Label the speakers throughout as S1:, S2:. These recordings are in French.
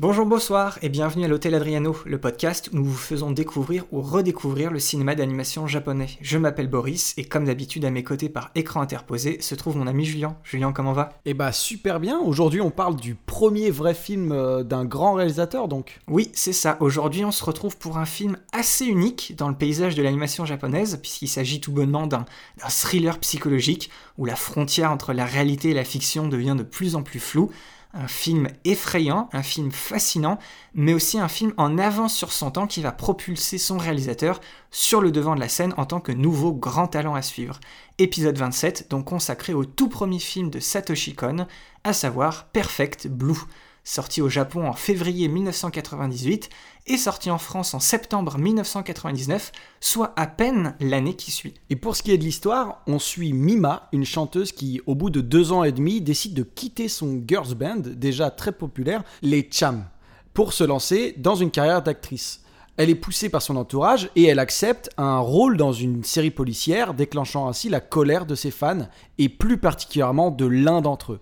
S1: Bonjour, bonsoir et bienvenue à l'Hôtel Adriano, le podcast où nous vous faisons découvrir ou redécouvrir le cinéma d'animation japonais. Je m'appelle Boris et comme d'habitude à mes côtés par écran interposé se trouve mon ami Julien. Julien, comment va?
S2: Eh bah super bien, aujourd'hui on parle du premier vrai film euh, d'un grand réalisateur donc.
S1: Oui, c'est ça. Aujourd'hui on se retrouve pour un film assez unique dans le paysage de l'animation japonaise puisqu'il s'agit tout bonnement d'un d'un thriller psychologique où la frontière entre la réalité et la fiction devient de plus en plus floue un film effrayant, un film fascinant, mais aussi un film en avance sur son temps qui va propulser son réalisateur sur le devant de la scène en tant que nouveau grand talent à suivre. Épisode 27, donc consacré au tout premier film de Satoshi Kon, à savoir Perfect Blue. Sorti au Japon en février 1998 et sorti en France en septembre 1999, soit à peine l'année qui suit.
S2: Et pour ce qui est de l'histoire, on suit Mima, une chanteuse qui, au bout de deux ans et demi, décide de quitter son girls band, déjà très populaire, les Cham, pour se lancer dans une carrière d'actrice. Elle est poussée par son entourage et elle accepte un rôle dans une série policière, déclenchant ainsi la colère de ses fans et plus particulièrement de l'un d'entre eux.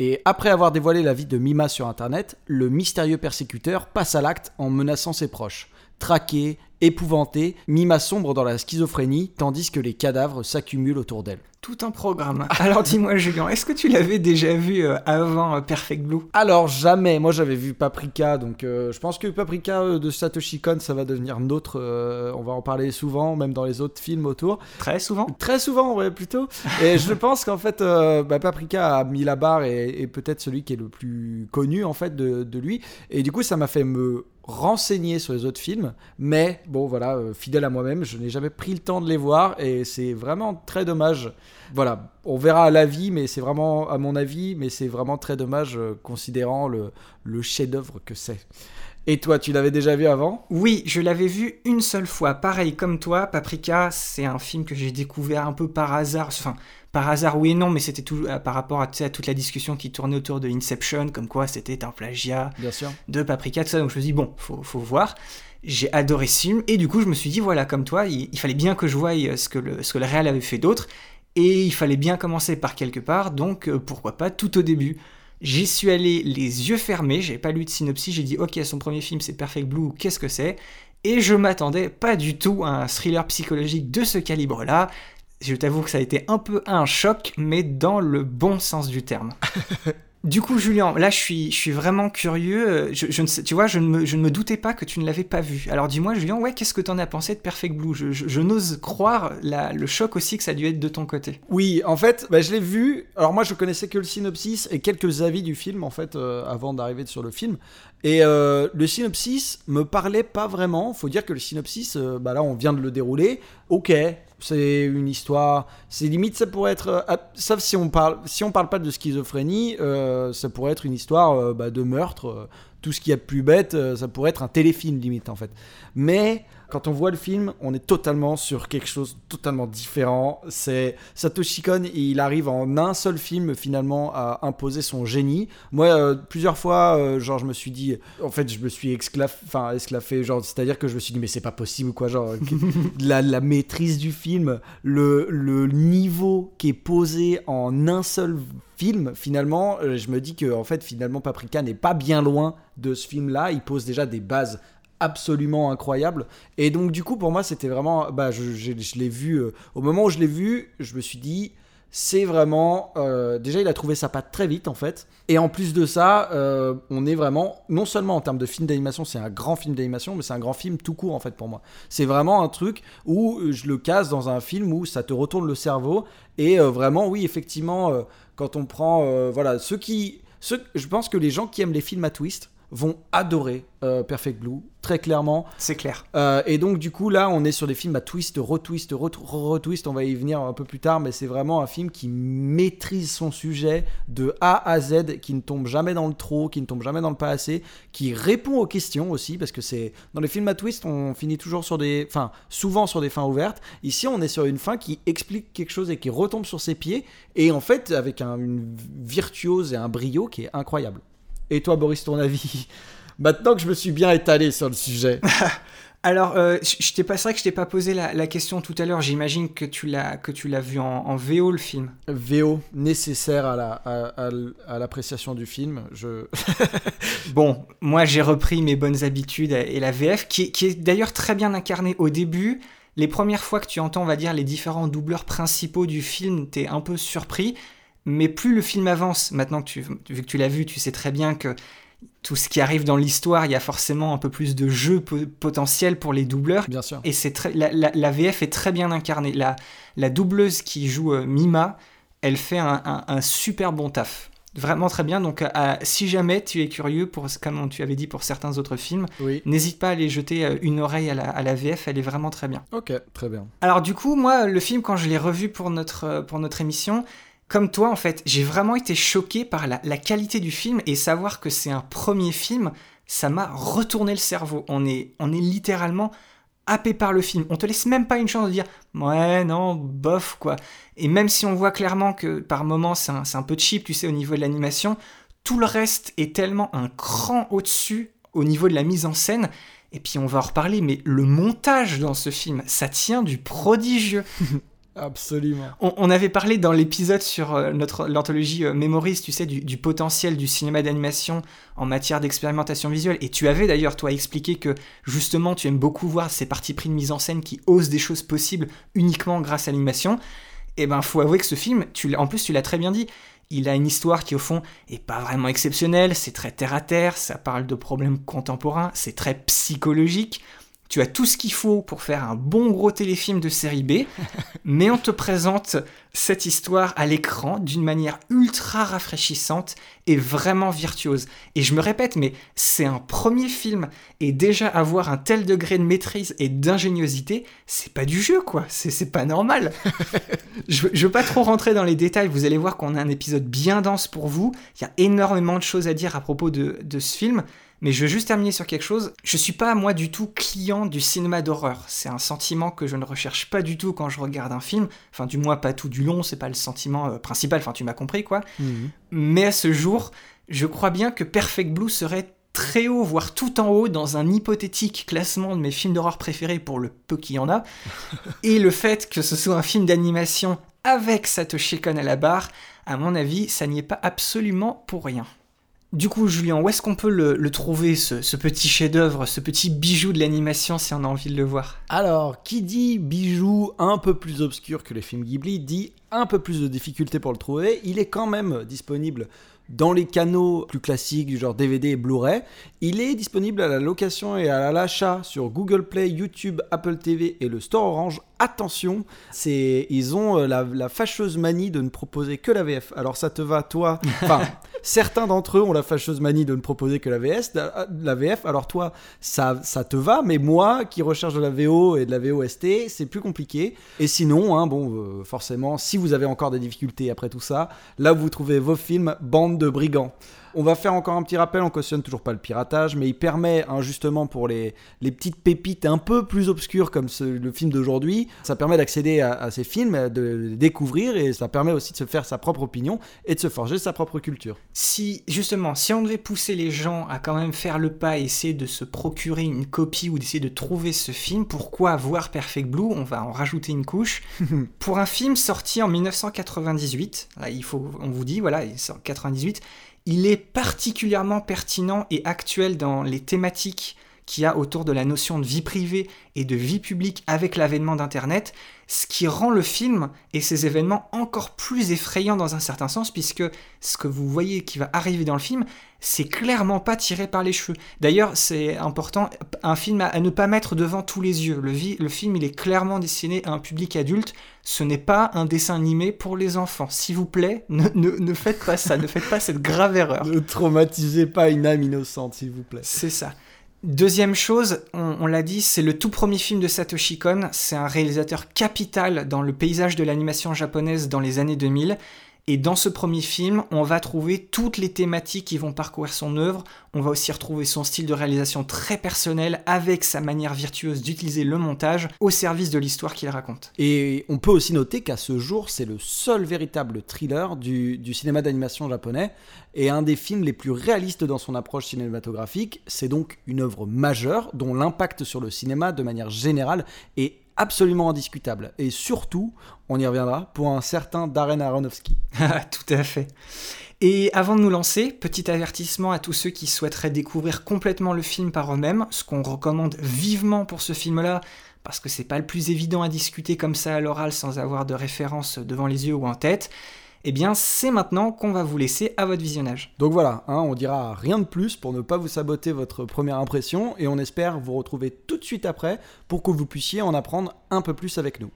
S2: Et après avoir dévoilé la vie de Mima sur internet, le mystérieux persécuteur passe à l'acte en menaçant ses proches. Traqué, épouvanté, Mima sombre dans la schizophrénie tandis que les cadavres s'accumulent autour d'elle.
S1: Tout un programme. Alors dis-moi Julien, est-ce que tu l'avais déjà vu euh, avant euh, Perfect Blue?
S2: Alors jamais, moi j'avais vu Paprika, donc euh, je pense que Paprika euh, de Satoshi Kon ça va devenir notre, euh, on va en parler souvent, même dans les autres films autour.
S1: Très souvent
S2: Très souvent, ouais, plutôt. Et je pense qu'en fait, bah, Paprika a mis la barre et, et peut-être celui qui est le plus connu en fait de, de lui. Et du coup, ça m'a fait me renseigner sur les autres films. Mais bon, voilà, euh, fidèle à moi-même, je n'ai jamais pris le temps de les voir et c'est vraiment très dommage. Voilà, on verra à l'avis, mais c'est vraiment, à mon avis, mais c'est vraiment très dommage euh, considérant le, le chef-d'œuvre que c'est. Et toi, tu l'avais déjà vu avant?
S1: Oui, je l'avais vu une seule fois. Pareil comme toi, Paprika, c'est un film que j'ai découvert un peu par hasard. Enfin, par hasard, oui et non, mais c'était tout euh, par rapport à, toute la discussion qui tournait autour de Inception, comme quoi c'était un plagiat
S2: Bien sûr.
S1: de Paprika, tout ça. Donc je me suis dit, bon, faut, faut voir. J'ai adoré ce film, et du coup, je me suis dit, voilà, comme toi, il, il fallait bien que je voie euh, ce que le, ce que le réal avait fait d'autre, et il fallait bien commencer par quelque part, donc euh, pourquoi pas tout au début. J'y suis allé les yeux fermés, j'ai pas lu de synopsis, j'ai dit ok son premier film c'est Perfect Blue, qu'est-ce que c'est? Et je m'attendais pas du tout à un thriller psychologique de ce calibre-là. Je t'avoue que ça a été un peu un choc, mais dans le bon sens du terme. Du coup, Julien, là, je suis, je suis vraiment curieux. Je, ne sais, tu vois, je ne, me, je ne me doutais pas que tu ne l'avais pas vu. Alors, dis-moi, Julien, ouais, qu'est-ce que t'en as pensé de Perfect Blue? Je, n'ose croire le choc aussi que ça a dû être de ton côté.
S2: Oui, en fait, bah, je l'ai vu. Alors moi, je connaissais que le synopsis et quelques avis du film, en fait, euh, avant d'arriver sur le film. Et euh, le synopsis me parlait pas vraiment. Faut dire que le synopsis, euh, bah là, on vient de le dérouler. Ok, c'est une histoire. C'est limite, ça pourrait être. euh, ah, sauf si on parle, si on parle pas de schizophrénie, euh, ça pourrait être une histoire euh, bah, de meurtre. tout ce qu'il y a de plus bête, ça pourrait être un téléfilm limite en fait. Mais quand on voit le film, on est totalement sur quelque chose de totalement différent. C'est Satoshi Kon, il arrive en un seul film finalement à imposer son génie. Moi, euh, plusieurs fois, euh, genre, je me suis dit, en fait, je me suis exclaf... enfin, esclaffé, genre, c'est-à-dire que je me suis dit, mais c'est pas possible, quoi, genre, la maîtrise du film, le, le niveau qui est posé en un seul film, finalement, euh, je me dis que, en fait, finalement, Paprika n'est pas bien loin de ce film-là. Il pose déjà des bases absolument incroyables. Et donc, du coup, pour moi, c'était vraiment. Bah, je, je- l'ai vu. euh, au moment où je l'ai vu, je me suis dit. C'est vraiment. euh, déjà, il a trouvé sa patte très vite, en fait. Et en plus de ça, euh, on est vraiment. Non seulement en termes de film d'animation, c'est un grand film d'animation, mais c'est un grand film tout court, en fait, pour moi. C'est vraiment un truc où je le casse dans un film où ça te retourne le cerveau. Et vraiment, oui, effectivement, quand on prend. voilà, ceux qui. Ceux, je pense que les gens qui aiment les films à twist vont adorer euh, Perfect Blue, très clairement.
S1: C'est clair.
S2: Euh, et donc, du coup, là, on est sur des films à twist, retwist, ret- retwist. On va y venir un peu plus tard, mais c'est vraiment un film qui maîtrise son sujet de A à Z, qui ne tombe jamais dans le trop, qui ne tombe jamais dans le pas assez, qui répond aux questions aussi, parce que c'est dans les films à twist, on finit toujours sur des, enfin, souvent sur des fins ouvertes. Ici, on est sur une fin qui explique quelque chose et qui retombe sur ses pieds, et en fait, avec un- une virtuose et un brio qui est incroyable. Et toi, Boris, ton avis Maintenant que je me suis bien étalé sur le sujet.
S1: Alors, euh, je t'ai pas, c'est vrai que je t'ai pas posé la, la question tout à l'heure. J'imagine que tu l'as, que tu l'as vu en, en VO le film.
S2: VO nécessaire à la à, à l- à l'appréciation du film. Je
S1: Bon, moi j'ai repris mes bonnes habitudes et la VF, qui, est- qui est d'ailleurs très bien incarnée au début. Les premières fois que tu entends, on va dire, les différents doubleurs principaux du film, t'es un peu surpris. Mais plus le film avance, maintenant que tu, vu que tu l'as vu, tu sais très bien que tout ce qui arrive dans l'histoire, il y a forcément un peu plus de jeu po- potentiel pour les doubleurs.
S2: bien sûr.
S1: Et c'est très, la, la- la VF est très bien incarnée. La, la doubleuse qui joue euh, Mima, elle fait un, un- un super bon taf. Vraiment très bien. Donc, euh, si jamais tu es curieux, pour, comme tu avais dit pour certains autres films,
S2: Oui.
S1: n'hésite pas à aller jeter euh, une oreille à la, à la VF, elle est vraiment très bien.
S2: Ok, très bien.
S1: Alors du coup, moi, le film, quand je l'ai revu pour notre, euh, pour notre émission, comme toi, en fait, j'ai vraiment été choqué par la, qualité du film et savoir que c'est un premier film, ça m'a retourné le cerveau. On est, on est littéralement happé par le film. On te laisse même pas une chance de dire ouais, non, bof, quoi. Et même si on voit clairement que par moments c'est un, c'est un peu cheap, tu sais, au niveau de l'animation, tout le reste est tellement un cran au-dessus au niveau de la mise en scène. Et puis on va en reparler, mais le montage dans ce film, ça tient du prodigieux.
S2: Absolument.
S1: On, avait parlé dans l'épisode sur euh, notre l'anthologie euh, Memories, tu sais, du, potentiel du cinéma d'animation en matière d'expérimentation visuelle. Et tu avais d'ailleurs, toi, expliqué que justement, tu aimes beaucoup voir ces parties pris de mise en scène qui osent des choses possibles uniquement grâce à l'animation. Et ben, faut avouer que ce film, en plus, tu l'as très bien dit. Il a une histoire qui, au fond, est pas vraiment exceptionnelle. C'est très terre à terre. Ça parle de problèmes contemporains. C'est très psychologique. Tu as tout ce qu'il faut pour faire un bon gros téléfilm de série B, mais on te présente cette histoire à l'écran d'une manière ultra rafraîchissante et vraiment virtuose. Et je me répète, mais c'est un premier film, et déjà avoir un tel degré de maîtrise et d'ingéniosité, c'est pas du jeu, quoi. C'est pas normal. je, veux- je veux pas trop rentrer dans les détails, vous allez voir qu'on a un épisode bien dense pour vous. Il y a énormément de choses à dire à propos de, de ce film. Mais je veux juste terminer sur quelque chose. Je suis pas, moi, du tout client du cinéma d'horreur. C'est un sentiment que je ne recherche pas du tout quand je regarde un film. Enfin, du moins, pas tout du long, c'est pas le sentiment euh, principal. Enfin, tu m'as compris, quoi. Mais à ce jour, je crois bien que Perfect Blue serait très haut, voire tout en haut, dans un hypothétique classement de mes films d'horreur préférés pour le peu qu'il y en a. Et le fait que ce soit un film d'animation avec Satoshi Kon à la barre, à mon avis, ça n'y est pas absolument pour rien. Du coup, Julien, où est-ce qu'on peut le, trouver, ce, ce petit chef-d'œuvre, ce petit bijou de l'animation, si on a envie de le voir?
S2: Alors, qui dit bijou un peu plus obscur que les films Ghibli dit un peu plus de difficulté pour le trouver. Il est quand même disponible dans les canaux plus classiques du genre DVD et Blu-ray. Il est disponible à la location et à l'achat sur Google Play, YouTube, Apple TV et le Store Orange. Attention, c'est ils ont euh, la, la fâcheuse manie de ne proposer que la VF. Alors ça te va toi? Enfin, certains d'entre eux ont la fâcheuse manie de ne proposer que la VS, la, la VF. Alors toi, ça, ça te va, mais moi qui recherche de la VO et de la VOST, c'est plus compliqué. Et sinon, hein, bon, euh, forcément, si vous avez encore des difficultés après tout ça, là vous trouvez vos films Bande de brigands. On va faire encore un petit rappel, on cautionne toujours pas le piratage, mais il permet hein, justement pour les, les petites pépites un peu plus obscures comme ce- le film d'aujourd'hui, ça permet d'accéder à, à ces films, de les découvrir et ça permet aussi de se faire sa propre opinion et de se forger sa propre culture.
S1: Si, justement, si on devait pousser les gens à quand même faire le pas et essayer de se procurer une copie ou d'essayer de trouver ce film, pourquoi voir Perfect Blue? On va en rajouter une couche. Pour un film sorti en 1998, là, il faut, on vous dit, voilà, il sort en 98, il est particulièrement pertinent et actuel dans les thématiques qu'il y a autour de la notion de vie privée et de vie publique avec l'avènement d'Internet, ce qui rend le film et ses événements encore plus effrayants dans un certain sens, puisque ce que vous voyez qui va arriver dans le film, c'est clairement pas tiré par les cheveux. D'ailleurs, c'est important, un film à, ne pas mettre devant tous les yeux. Le, le film, il est clairement destiné à un public adulte. Ce n'est pas un dessin animé pour les enfants. S'il vous plaît, ne, ne faites pas ça, ne faites pas cette grave erreur.
S2: Ne traumatisez pas une âme innocente, s'il vous plaît.
S1: C'est ça. Deuxième chose, on, l'a dit, c'est le tout premier film de Satoshi Kon. C'est un réalisateur capital dans le paysage de l'animation japonaise dans les années 2000. Et dans ce premier film, on va trouver toutes les thématiques qui vont parcourir son œuvre. On va aussi retrouver son style de réalisation très personnel avec sa manière virtueuse d'utiliser le montage au service de l'histoire qu'il raconte.
S2: Et on peut aussi noter qu'à ce jour, c'est le seul véritable thriller du, du cinéma d'animation japonais et un des films les plus réalistes dans son approche cinématographique. C'est donc une œuvre majeure dont l'impact sur le cinéma de manière générale est absolument indiscutable. Et surtout, on y reviendra, pour un certain Darren Aronofsky.
S1: Tout à fait. Et avant de nous lancer, petit avertissement à tous ceux qui souhaiteraient découvrir complètement le film par eux-mêmes, ce qu'on recommande vivement pour ce film-là, parce que c'est pas le plus évident à discuter comme ça à l'oral sans avoir de référence devant les yeux ou en tête eh bien c'est maintenant qu'on va vous laisser à votre visionnage.
S2: Donc voilà, hein, on dira rien de plus pour ne pas vous saboter votre première impression et on espère vous retrouver tout de suite après pour que vous puissiez en apprendre un peu plus avec nous.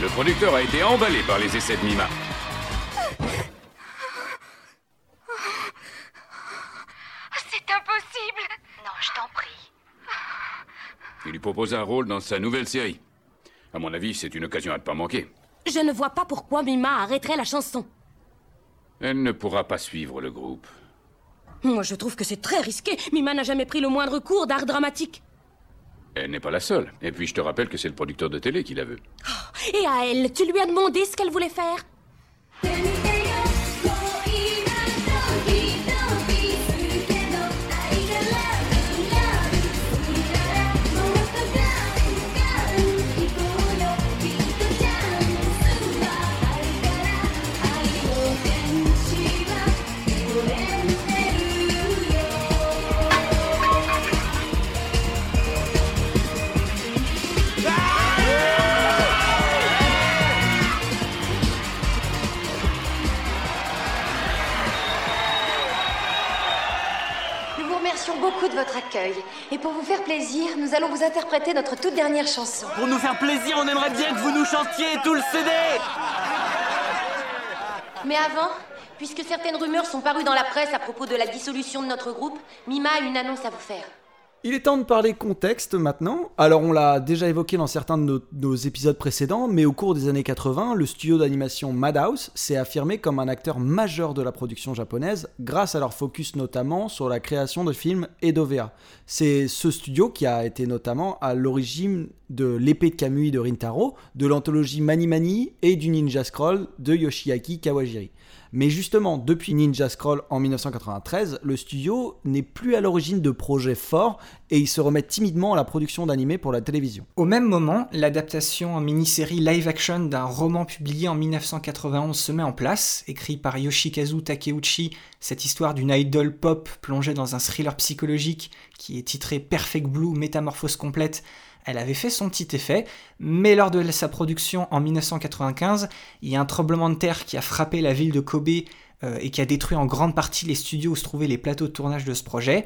S3: Le producteur a été emballé par les essais de Mima. Il lui propose un rôle dans sa nouvelle série. À mon avis, c'est une occasion à ne pas manquer.
S4: Je ne vois pas pourquoi Mima arrêterait la chanson.
S3: Elle ne pourra pas suivre le groupe.
S4: Moi, je trouve que c'est très risqué. Mima n'a jamais pris le moindre cours d'art dramatique.
S3: Elle n'est pas la seule. Et puis, je te rappelle que c'est le producteur de télé qui la veut.
S4: Oh, et à elle, tu lui as demandé ce qu'elle voulait faire?
S5: Accueil. Et pour vous faire plaisir, nous allons vous interpréter notre toute dernière chanson.
S6: Pour nous faire plaisir, on aimerait bien que vous nous chantiez tout le CD
S5: Mais avant, puisque certaines rumeurs sont parues dans la presse à propos de la dissolution de notre groupe, Mima a une annonce à vous faire.
S2: Il est temps de parler contexte maintenant. Alors on l'a déjà évoqué dans certains de nos, épisodes précédents, mais au cours des années 80, le studio d'animation Madhouse s'est affirmé comme un acteur majeur de la production japonaise grâce à leur focus notamment sur la création de films et d'OVA. C'est ce studio qui a été notamment à l'origine de l'épée de Kamui de Rintaro, de l'anthologie Mani Mani et du Ninja Scroll de Yoshiaki Kawajiri. Mais justement, depuis Ninja Scroll en 1993, le studio n'est plus à l'origine de projets forts et il se remet timidement à la production d'animés pour la télévision.
S1: Au même moment, l'adaptation en mini-série live-action d'un roman publié en 1991 se met en place, écrit par Yoshikazu Takeuchi, cette histoire d'une idol pop plongée dans un thriller psychologique qui est titré Perfect Blue Métamorphose complète elle avait fait son petit effet, mais lors de sa production en 1995, il y a un tremblement de terre qui a frappé la ville de Kobe euh, et qui a détruit en grande partie les studios où se trouvaient les plateaux de tournage de ce projet.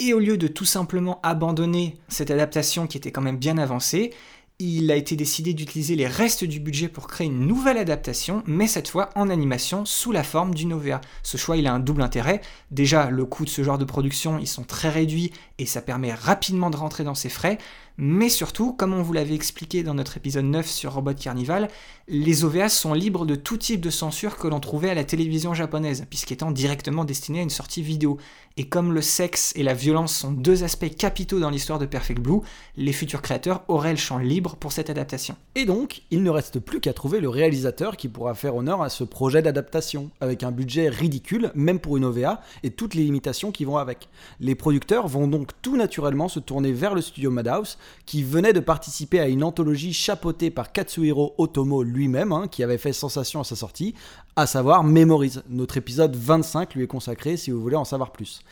S1: Et au lieu de tout simplement abandonner cette adaptation qui était quand même bien avancée, il a été décidé d'utiliser les restes du budget pour créer une nouvelle adaptation, mais cette fois en animation sous la forme d'une OVA. Ce choix, il a un double intérêt. Déjà, le coût de ce genre de production, ils sont très réduits et ça permet rapidement de rentrer dans ses frais. Mais surtout, comme on vous l'avait expliqué dans notre épisode 9 sur Robot Carnival, les OVA sont libres de tout type de censure que l'on trouvait à la télévision japonaise, puisqu'étant directement destinés à une sortie vidéo. Et comme le sexe et la violence sont deux aspects capitaux dans l'histoire de Perfect Blue, les futurs créateurs auraient le champ libre pour cette adaptation.
S2: Et donc, il ne reste plus qu'à trouver le réalisateur qui pourra faire honneur à ce projet d'adaptation, avec un budget ridicule, même pour une OVA, et toutes les limitations qui vont avec. Les producteurs vont donc tout naturellement se tourner vers le studio Madhouse, qui venait de participer à une anthologie chapeautée par Katsuhiro Otomo lui-même, hein, qui avait fait sensation à sa sortie, à savoir Memories. Notre épisode 25 lui est consacré si vous voulez en savoir plus.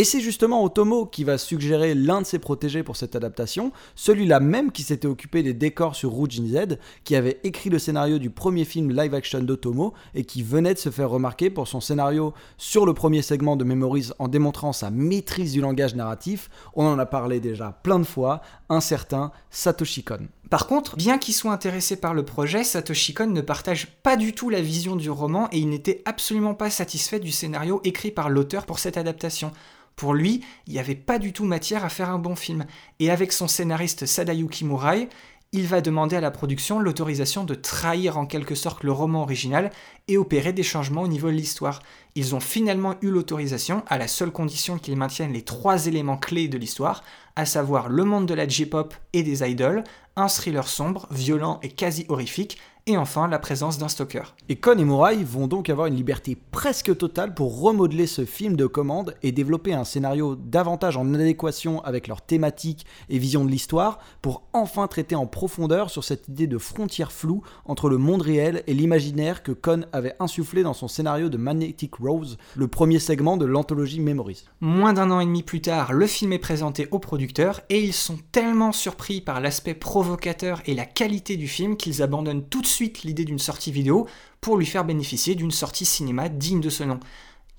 S2: Et c'est justement Otomo qui va suggérer l'un de ses protégés pour cette adaptation, celui-là même qui s'était occupé des décors sur Rouge Z, qui avait écrit le scénario du premier film live-action d'Otomo et qui venait de se faire remarquer pour son scénario sur le premier segment de Memories en démontrant sa maîtrise du langage narratif. On en a parlé déjà plein de fois, un certain Satoshi Kon.
S1: Par contre, bien qu'il soit intéressé par le projet, Satoshi Kon ne partage pas du tout la vision du roman et il n'était absolument pas satisfait du scénario écrit par l'auteur pour cette adaptation. Pour lui, il n'y avait pas du tout matière à faire un bon film. Et avec son scénariste Sadayuki Murai, il va demander à la production l'autorisation de trahir en quelque sorte le roman original et opérer des changements au niveau de l'histoire. Ils ont finalement eu l'autorisation à la seule condition qu'ils maintiennent les trois éléments clés de l'histoire, à savoir le monde de la J-pop et des idols, un thriller sombre, violent et quasi horrifique, et enfin la présence d'un stalker.
S2: Et Kon et Morai vont donc avoir une liberté presque totale pour remodeler ce film de commande et développer un scénario davantage en adéquation avec leur thématique et vision de l'histoire pour enfin traiter en profondeur sur cette idée de frontière floue entre le monde réel et l'imaginaire que Kon avait insufflé dans son scénario de Magnetic Rose, le premier segment de l'anthologie Memories.
S1: Moins d'un an et demi plus tard, le film est présenté aux producteurs et ils sont tellement surpris par l'aspect provocateur et la qualité du film qu'ils abandonnent tout de suite l'idée d'une sortie vidéo pour lui faire bénéficier d'une sortie cinéma digne de ce nom.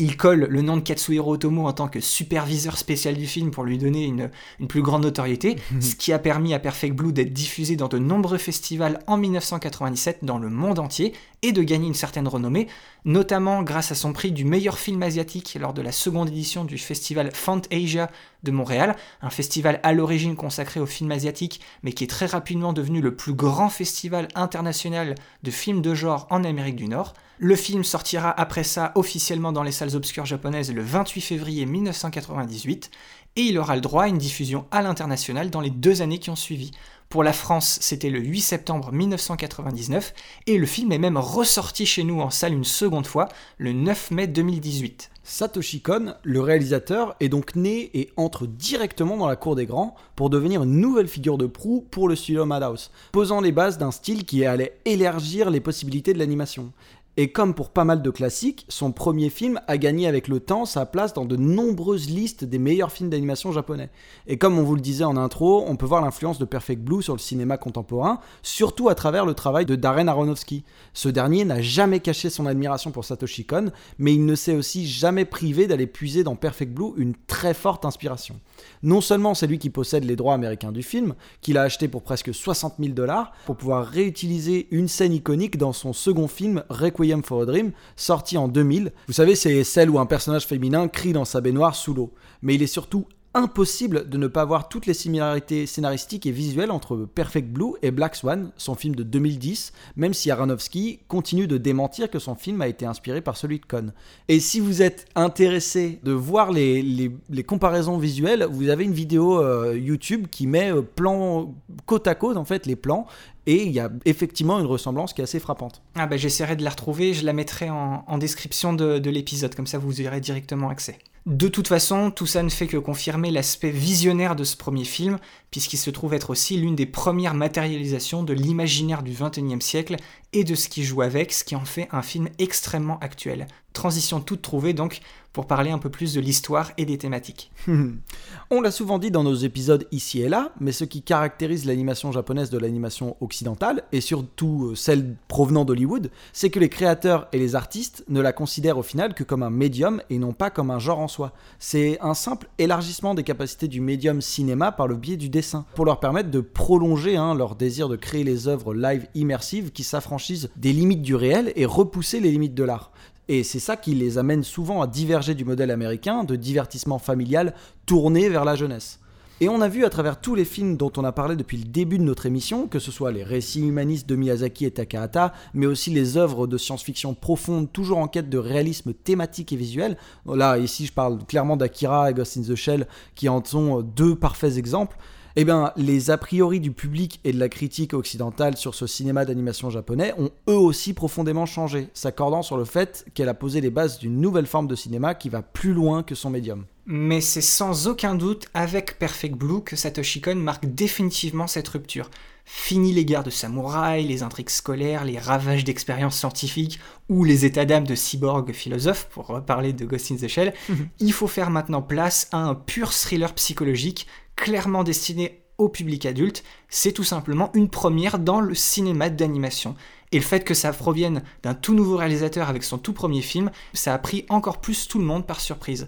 S1: Il colle le nom de Katsuhiro Otomo en tant que superviseur spécial du film pour lui donner une, une plus grande notoriété, ce qui a permis à Perfect Blue d'être diffusé dans de nombreux festivals en 1997 dans le monde entier et de gagner une certaine renommée, notamment grâce à son prix du meilleur film asiatique lors de la seconde édition du festival Asia de Montréal, un festival à l'origine consacré aux films asiatiques, mais qui est très rapidement devenu le plus grand festival international de films de genre en Amérique du Nord. Le film sortira après ça officiellement dans les salles obscures japonaises le 28 février 1998, et il aura le droit à une diffusion à l'international dans les deux années qui ont suivi. Pour la France, c'était le 8 septembre 1999, et le film est même ressorti chez nous en salle une seconde fois, le 9 mai 2018.
S2: Satoshi Kon, le réalisateur, est donc né et entre directement dans la cour des grands pour devenir une nouvelle figure de proue pour le studio Madhouse, posant les bases d'un style qui allait élargir les possibilités de l'animation. Et comme pour pas mal de classiques, son premier film a gagné avec le temps sa place dans de nombreuses listes des meilleurs films d'animation japonais. Et comme on vous le disait en intro, on peut voir l'influence de Perfect Blue sur le cinéma contemporain, surtout à travers le travail de Darren Aronofsky. Ce dernier n'a jamais caché son admiration pour Satoshi Kon, mais il ne s'est aussi jamais privé d'aller puiser dans Perfect Blue une très forte inspiration. Non seulement c'est lui qui possède les droits américains du film, qu'il a acheté pour presque 60 000 dollars, pour pouvoir réutiliser une scène iconique dans son second film Requiem for a Dream, sorti en 2000. Vous savez, c'est celle où un personnage féminin crie dans sa baignoire sous l'eau. Mais il est surtout impossible de ne pas voir toutes les similarités scénaristiques et visuelles entre Perfect Blue et Black Swan, son film de 2010, même si Aronofsky continue de démentir que son film a été inspiré par celui de Cohn. Et si vous êtes intéressé de voir les, comparaisons visuelles, vous avez une vidéo euh, YouTube qui met euh, plan, côte à côte en fait les plans et il y a effectivement une ressemblance qui est assez frappante.
S1: Ah bah j'essaierai de la retrouver, je la mettrai en, en description de, de l'épisode, comme ça vous y aurez directement accès. De toute façon, tout ça ne fait que confirmer l'aspect visionnaire de ce premier film, puisqu'il se trouve être aussi l'une des premières matérialisations de l'imaginaire du XXIe siècle et de ce qui joue avec, ce qui en fait un film extrêmement actuel. Transition toute trouvée donc pour parler un peu plus de l'histoire et des thématiques.
S2: On l'a souvent dit dans nos épisodes ici et là, mais ce qui caractérise l'animation japonaise de l'animation occidentale, et surtout euh, celle provenant d'Hollywood, c'est que les créateurs et les artistes ne la considèrent au final que comme un médium et non pas comme un genre en soi. C'est un simple élargissement des capacités du médium cinéma par le biais du dessin, pour leur permettre de prolonger hein, leur désir de créer les œuvres live immersives qui s'affranchissent des limites du réel et repousser les limites de l'art. Et c'est ça qui les amène souvent à diverger du modèle américain de divertissement familial tourné vers la jeunesse. Et on a vu à travers tous les films dont on a parlé depuis le début de notre émission, que ce soit les récits humanistes de Miyazaki et Takahata, mais aussi les œuvres de science-fiction profondes, toujours en quête de réalisme thématique et visuel. Là, ici, je parle clairement d'Akira et Ghost in the Shell, qui en sont deux parfaits exemples eh bien, les a priori du public et de la critique occidentale sur ce cinéma d'animation japonais ont eux aussi profondément changé, s'accordant sur le fait qu'elle a posé les bases d'une nouvelle forme de cinéma qui va plus loin que son médium.
S1: Mais c'est sans aucun doute avec Perfect Blue que Satoshi Kon marque définitivement cette rupture. Fini les guerres de samouraïs, les intrigues scolaires, les ravages d'expériences scientifiques ou les états d'âme de cyborg philosophes, pour reparler de Ghost in the Shell. Il faut faire maintenant place à un pur thriller psychologique, clairement destiné au public adulte. C'est tout simplement une première dans le cinéma d'animation. Et le fait que ça provienne d'un tout nouveau réalisateur avec son tout premier film, ça a pris encore plus tout le monde par surprise.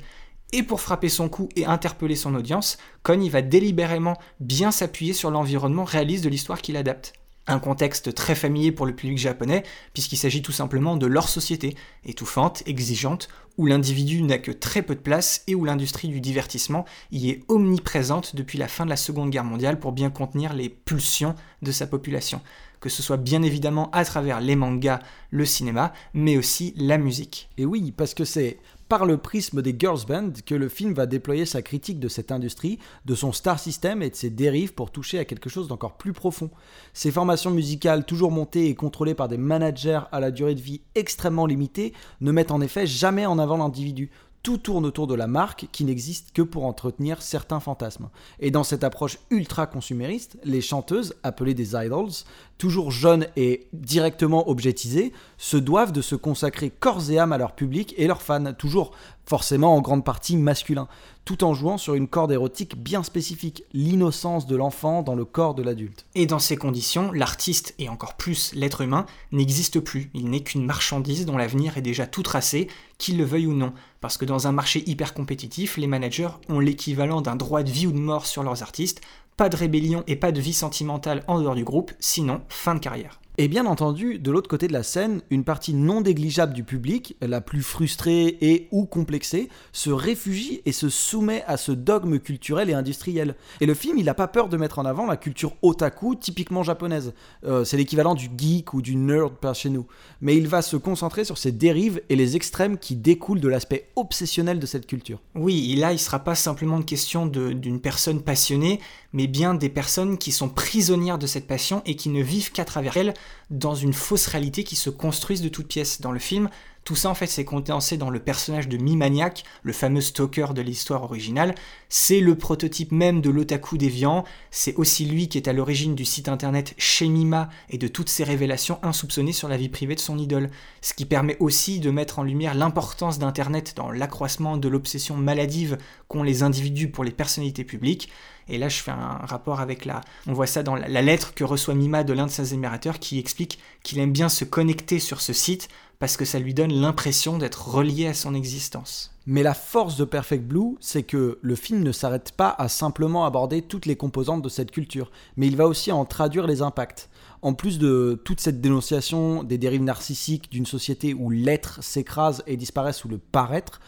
S1: Et pour frapper son coup et interpeller son audience, Kon va délibérément bien s'appuyer sur l'environnement réaliste de l'histoire qu'il adapte. Un contexte très familier pour le public japonais, puisqu'il s'agit tout simplement de leur société, étouffante, exigeante, où l'individu n'a que très peu de place et où l'industrie du divertissement y est omniprésente depuis la fin de la Seconde Guerre mondiale pour bien contenir les pulsions de sa population, que ce soit bien évidemment à travers les mangas, le cinéma, mais aussi la musique.
S2: Et oui, parce que c'est par le prisme des girls band que le film va déployer sa critique de cette industrie, de son star system et de ses dérives pour toucher à quelque chose d'encore plus profond. Ces formations musicales toujours montées et contrôlées par des managers à la durée de vie extrêmement limitée ne mettent en effet jamais en avant l'individu. Tout tourne autour de la marque qui n'existe que pour entretenir certains fantasmes. Et dans cette approche ultra consumériste, les chanteuses, appelées des idols, toujours jeunes et directement objetisées, se doivent de se consacrer corps et âme à leur public et leurs fans, toujours forcément en grande partie masculins, tout en jouant sur une corde érotique bien spécifique, l'innocence de l'enfant dans le corps de l'adulte.
S1: Et dans ces conditions, l'artiste, et encore plus l'être humain, n'existe plus. Il n'est qu'une marchandise dont l'avenir est déjà tout tracé, qu'il le veuille ou non. Parce que dans un marché hyper compétitif, les managers ont l'équivalent d'un droit de vie ou de mort sur leurs artistes, pas de rébellion et pas de vie sentimentale en dehors du groupe, sinon fin de carrière.
S2: Et bien entendu, de l'autre côté de la scène, une partie non négligeable du public, la plus frustrée et ou complexée, se réfugie et se soumet à ce dogme culturel et industriel. Et le film, il n'a pas peur de mettre en avant la culture otaku typiquement japonaise. Euh, c'est l'équivalent du geek ou du nerd par chez nous. Mais il va se concentrer sur ces dérives et les extrêmes qui découlent de l'aspect obsessionnel de cette culture.
S1: Oui, et là, il ne sera pas simplement une question d'une personne passionnée, mais bien des personnes qui sont prisonnières de cette passion et qui ne vivent qu'à travers elle dans une fausse réalité qui se construisent de toutes pièces. Dans le film, tout ça en fait c'est condensé dans le personnage de Mimaniac, le fameux stalker de l'histoire originale. C'est le prototype même de l'otaku déviant, c'est aussi lui qui est à l'origine du site internet chez Mima et de toutes ces révélations insoupçonnées sur la vie privée de son idole. Ce qui permet aussi de mettre en lumière l'importance d'internet dans l'accroissement de l'obsession maladive qu'ont les individus pour les personnalités publiques. Et là, je fais un rapport avec la. On voit ça dans la lettre que reçoit Mima de l'un de ses admirateurs qui explique qu'il aime bien se connecter sur ce site parce que ça lui donne l'impression d'être relié à son existence.
S2: Mais la force de Perfect Blue, c'est que le film ne s'arrête pas à simplement aborder toutes les composantes de cette culture, mais il va aussi en traduire les impacts. En plus de toute cette dénonciation des dérives narcissiques d'une société où l'être s'écrase et disparaît sous le paraître,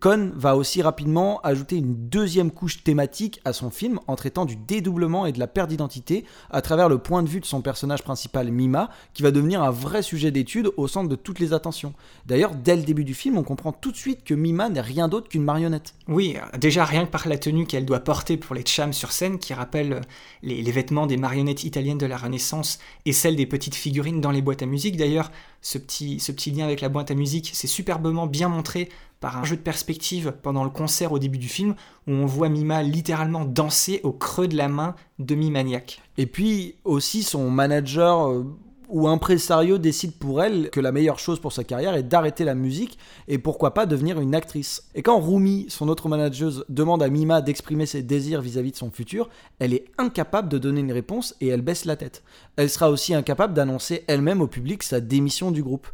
S2: Cohn va aussi rapidement ajouter une deuxième couche thématique à son film en traitant du dédoublement et de la perte d'identité à travers le point de vue de son personnage principal Mima, qui va devenir un vrai sujet d'étude au centre de toutes les attentions. D'ailleurs, dès le début du film, on comprend tout de suite que Mima n'est rien d'autre qu'une marionnette.
S1: Oui, déjà rien que par la tenue qu'elle doit porter pour les chams sur scène, qui rappelle les, les vêtements des marionnettes italiennes de la Renaissance et celles des petites figurines dans les boîtes à musique. D'ailleurs, ce petit, ce petit lien avec la boîte à musique, c'est superbement bien montré par un jeu de perspective pendant le concert au début du film, où on voit Mima littéralement danser au creux de la main de Mimaniac.
S2: Et puis aussi son manager euh, ou impresario décide pour elle que la meilleure chose pour sa carrière est d'arrêter la musique et pourquoi pas devenir une actrice. Et quand Rumi, son autre manageuse, demande à Mima d'exprimer ses désirs vis-à-vis -vis de son futur, elle est incapable de donner une réponse et elle baisse la tête. Elle sera aussi incapable d'annoncer elle-même au public sa démission du groupe.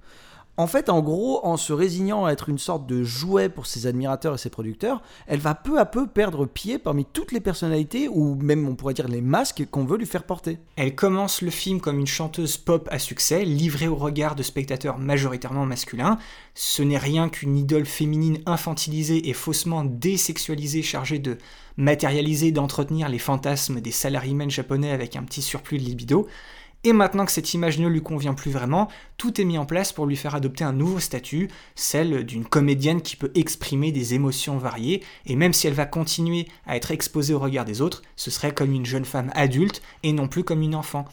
S2: En fait, en gros, en se résignant à être une sorte de jouet pour ses admirateurs et ses producteurs, elle va peu à peu perdre pied parmi toutes les personnalités, ou même on pourrait dire les masques qu'on veut lui faire porter.
S1: Elle commence le film comme une chanteuse pop à succès, livrée au regard de spectateurs majoritairement masculins. Ce n'est rien qu'une idole féminine infantilisée et faussement désexualisée chargée de matérialiser, d'entretenir les fantasmes des salariés japonais avec un petit surplus de libido. Et maintenant que cette image ne lui convient plus vraiment, tout est mis en place pour lui faire adopter un nouveau statut, celle d'une comédienne qui peut exprimer des émotions variées, et même si elle va continuer à être exposée au regard des autres, ce serait comme une jeune femme adulte et non plus comme une enfant.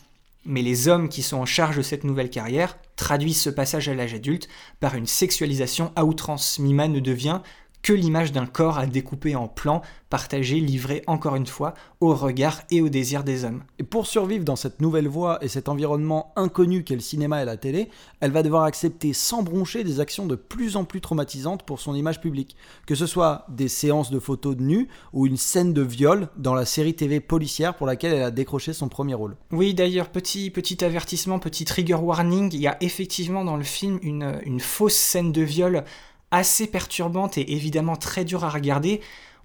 S1: Mais les hommes qui sont en charge de cette nouvelle carrière traduisent ce passage à l'âge adulte par une sexualisation à outrance. Mima ne devient que l'image d'un corps à découper en plans, partagé, livré encore une fois au regard et au désir des hommes.
S2: Et pour survivre dans cette nouvelle voie et cet environnement inconnu qu'est le cinéma et la télé, elle va devoir accepter sans broncher des actions de plus en plus traumatisantes pour son image publique, que ce soit des séances de photos de nus ou une scène de viol dans la série TV policière pour laquelle elle a décroché son premier rôle.
S1: Oui, d'ailleurs, petit, petit avertissement, petit trigger warning, il y a effectivement dans le film une, une fausse scène de viol assez perturbante et évidemment très dure à regarder,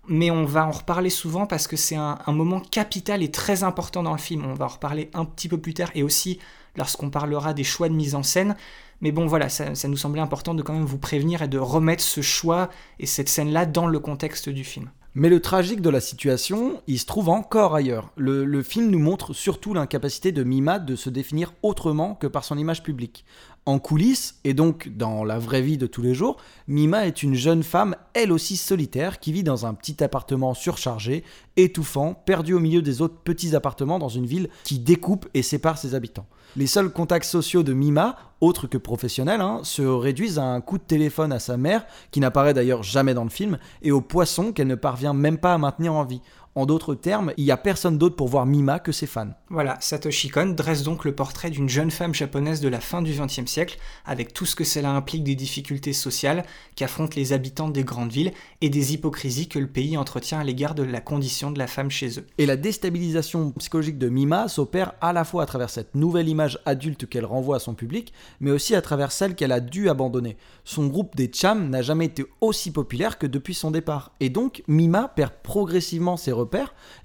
S1: mais on va en reparler souvent parce que c'est un, moment capital et très important dans le film. On va en reparler un petit peu plus tard et aussi lorsqu'on parlera des choix de mise en scène. Mais bon, voilà, ça, nous semblait important de quand même vous prévenir et de remettre ce choix et cette scène-là dans le contexte du film.
S2: Mais le tragique de la situation, il se trouve encore ailleurs. Le, le film nous montre surtout l'incapacité de Mima de se définir autrement que par son image publique. En coulisses, et donc dans la vraie vie de tous les jours, Mima est une jeune femme, elle aussi solitaire, qui vit dans un petit appartement surchargé, étouffant, perdu au milieu des autres petits appartements dans une ville qui découpe et sépare ses habitants. Les seuls contacts sociaux de Mima, autres que professionnels, hein, se réduisent à un coup de téléphone à sa mère, qui n'apparaît d'ailleurs jamais dans le film, et au poisson qu'elle ne parvient même pas à maintenir en vie. En d'autres termes, il n'y a personne d'autre pour voir Mima que ses fans.
S1: Voilà, Satoshi Kon dresse donc le portrait d'une jeune femme japonaise de la fin du XXe siècle, avec tout ce que cela implique des difficultés sociales qu'affrontent les habitants des grandes villes et des hypocrisies que le pays entretient à l'égard de la condition de la femme chez eux.
S2: Et la déstabilisation psychologique de Mima s'opère à la fois à travers cette nouvelle image adulte qu'elle renvoie à son public, mais aussi à travers celle qu'elle a dû abandonner. Son groupe des Cham n'a jamais été aussi populaire que depuis son départ, et donc Mima perd progressivement ses repères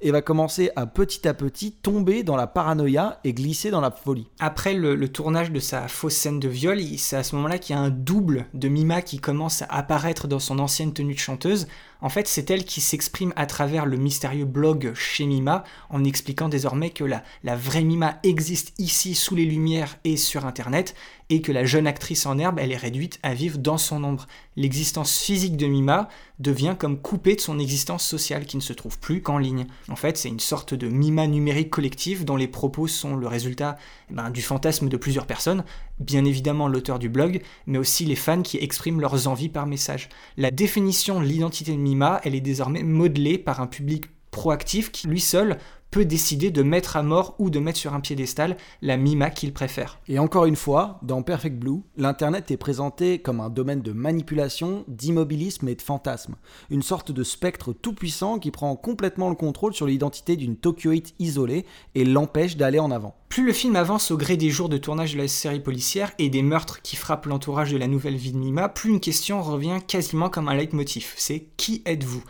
S2: et va commencer à petit à petit tomber dans la paranoïa et glisser dans la folie.
S1: Après le, tournage de sa fausse scène de viol, c'est à ce moment-là qu'il y a un double de Mima qui commence à apparaître dans son ancienne tenue de chanteuse. En fait, c'est elle qui s'exprime à travers le mystérieux blog chez Mima en expliquant désormais que la, vraie Mima existe ici sous les lumières et sur Internet et que la jeune actrice en herbe, elle est réduite à vivre dans son ombre. L'existence physique de Mima devient comme coupée de son existence sociale qui ne se trouve plus qu'en ligne. En fait, c'est une sorte de Mima numérique collective dont les propos sont le résultat eh ben, du fantasme de plusieurs personnes, bien évidemment l'auteur du blog, mais aussi les fans qui expriment leurs envies par message. La définition de l'identité de Mima, elle est désormais modelée par un public proactif qui lui seul peut décider de mettre à mort ou de mettre sur un piédestal la Mima qu'il préfère.
S2: Et encore une fois, dans Perfect Blue, l'Internet est présenté comme un domaine de manipulation, d'immobilisme et de fantasme. Une sorte de spectre tout-puissant qui prend complètement le contrôle sur l'identité d'une Tokyoite isolée et l'empêche d'aller en avant.
S1: Plus le film avance au gré des jours de tournage de la série policière et des meurtres qui frappent l'entourage de la nouvelle vie de Mima, plus une question revient quasiment comme un leitmotiv. C'est qui êtes-vous?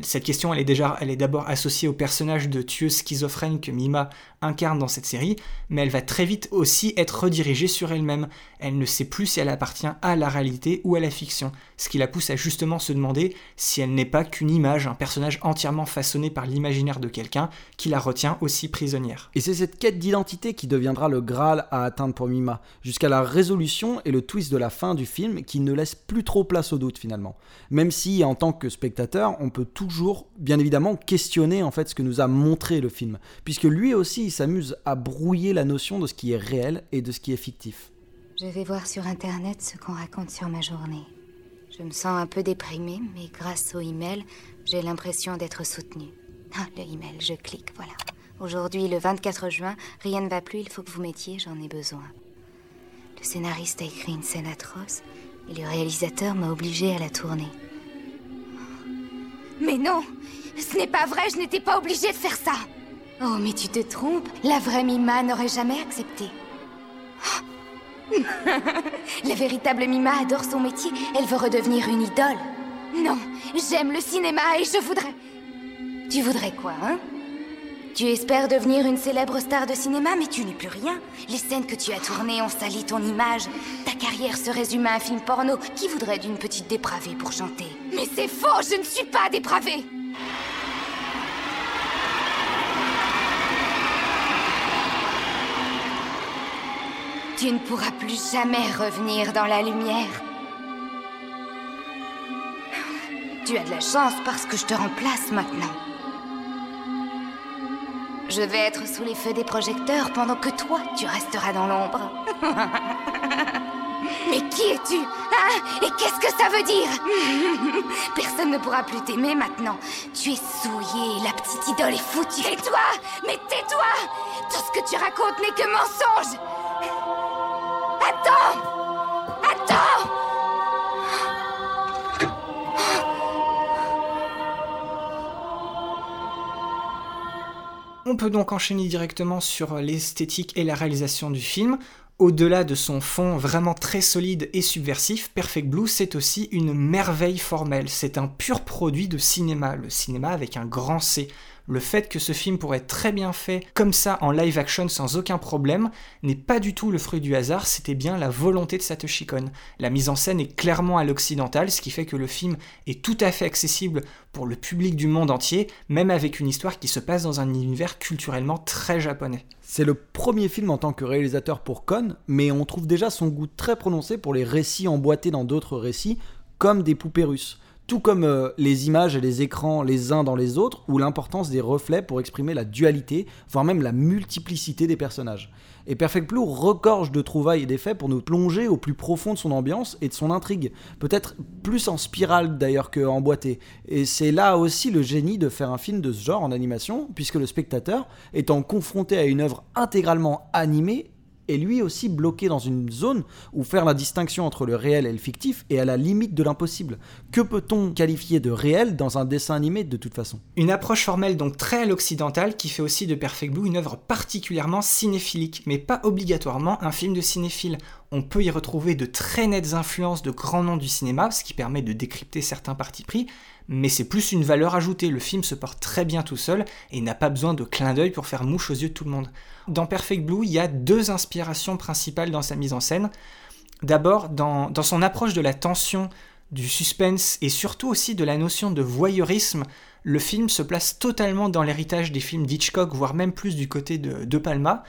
S1: Cette question, elle est déjà, elle est d'abord associée au personnage de tueuse schizophrène que Mima incarne dans cette série, mais elle va très vite aussi être redirigée sur elle-même. Elle ne sait plus si elle appartient à la réalité ou à la fiction, ce qui la pousse à justement se demander si elle n'est pas qu'une image, un personnage entièrement façonné par l'imaginaire de quelqu'un qui la retient aussi prisonnière.
S2: Et c'est cette quête d'identité qui deviendra le Graal à atteindre pour Mima, jusqu'à la résolution et le twist de la fin du film qui ne laisse plus trop place au doute finalement. Même si en tant que spectateur, on peut toujours bien évidemment questionner en fait ce que nous a montré le film, puisque lui aussi s'amuse à brouiller la notion de ce qui est réel et de ce qui est fictif.
S7: Je vais voir sur internet ce qu'on raconte sur ma journée. Je me sens un peu déprimée, mais grâce au email, j'ai l'impression d'être soutenue. Ah, le email, je clique, voilà. Aujourd'hui, le 24 juin, rien ne va plus, il faut que vous mettiez, j'en ai besoin. Le scénariste a écrit une scène atroce et le réalisateur m'a obligée à la tourner.
S8: Mais non Ce n'est pas vrai, je n'étais pas obligée de faire ça
S7: Oh, mais tu te trompes. La vraie Mima n'aurait jamais accepté.
S8: La véritable Mima adore son métier. Elle veut redevenir une idole. Non, j'aime le cinéma et je voudrais...
S7: Tu voudrais quoi, hein? Tu espères devenir une célèbre star de cinéma, mais tu n'es plus rien. Les scènes que tu as tournées ont sali ton image. Ta carrière se résume à un film porno. Qui voudrait d'une petite dépravée pour chanter?
S8: Mais c'est faux, je ne suis pas dépravée
S7: Tu ne pourras plus jamais revenir dans la lumière. Tu as de la chance parce que je te remplace maintenant. Je vais être sous les feux des projecteurs pendant que toi, tu resteras dans l'ombre.
S8: Mais qui es-tu Hein? Et qu'est-ce que ça veut dire? Personne ne pourra plus t'aimer maintenant. Tu es souillé, la petite idole est foutue. Tais-toi Mais tais-toi Tout ce que tu racontes n'est que mensonge
S1: On peut donc enchaîner directement sur l'esthétique et la réalisation du film. Au-delà de son fond vraiment très solide et subversif, Perfect Blue, c'est aussi une merveille formelle. C'est un pur produit de cinéma, le cinéma avec un grand C. Le fait que ce film pourrait être très bien fait comme ça en live action sans aucun problème n'est pas du tout le fruit du hasard, c'était bien la volonté de Satoshi Kon. La mise en scène est clairement à l'occidental, ce qui fait que le film est tout à fait accessible pour le public du monde entier, même avec une histoire qui se passe dans un univers culturellement très japonais.
S2: C'est le premier film en tant que réalisateur pour Kon, mais on trouve déjà son goût très prononcé pour les récits emboîtés dans d'autres récits, comme des poupées russes tout comme euh, les images et les écrans les uns dans les autres, ou l'importance des reflets pour exprimer la dualité, voire même la multiplicité des personnages. Et Perfect Blue regorge de trouvailles et d'effets pour nous plonger au plus profond de son ambiance et de son intrigue, peut-être plus en spirale d'ailleurs qu'en boîté. Et c'est là aussi le génie de faire un film de ce genre en animation, puisque le spectateur, étant confronté à une œuvre intégralement animée, est lui aussi bloqué dans une zone où faire la distinction entre le réel et le fictif est à la limite de l'impossible. Que peut-on qualifier de réel dans un dessin animé de toute façon?
S1: Une approche formelle donc très à l'occidental qui fait aussi de Perfect Blue une œuvre particulièrement cinéphilique, mais pas obligatoirement un film de cinéphile. On peut y retrouver de très nettes influences de grands noms du cinéma, ce qui permet de décrypter certains partis pris, mais c'est plus une valeur ajoutée. Le film se porte très bien tout seul et n'a pas besoin de clin d'œil pour faire mouche aux yeux de tout le monde. Dans Perfect Blue, il y a deux inspirations principales dans sa mise en scène. D'abord, dans, son approche de la tension, du suspense et surtout aussi de la notion de voyeurisme, le film se place totalement dans l'héritage des films d'Hitchcock, voire même plus du côté de De Palma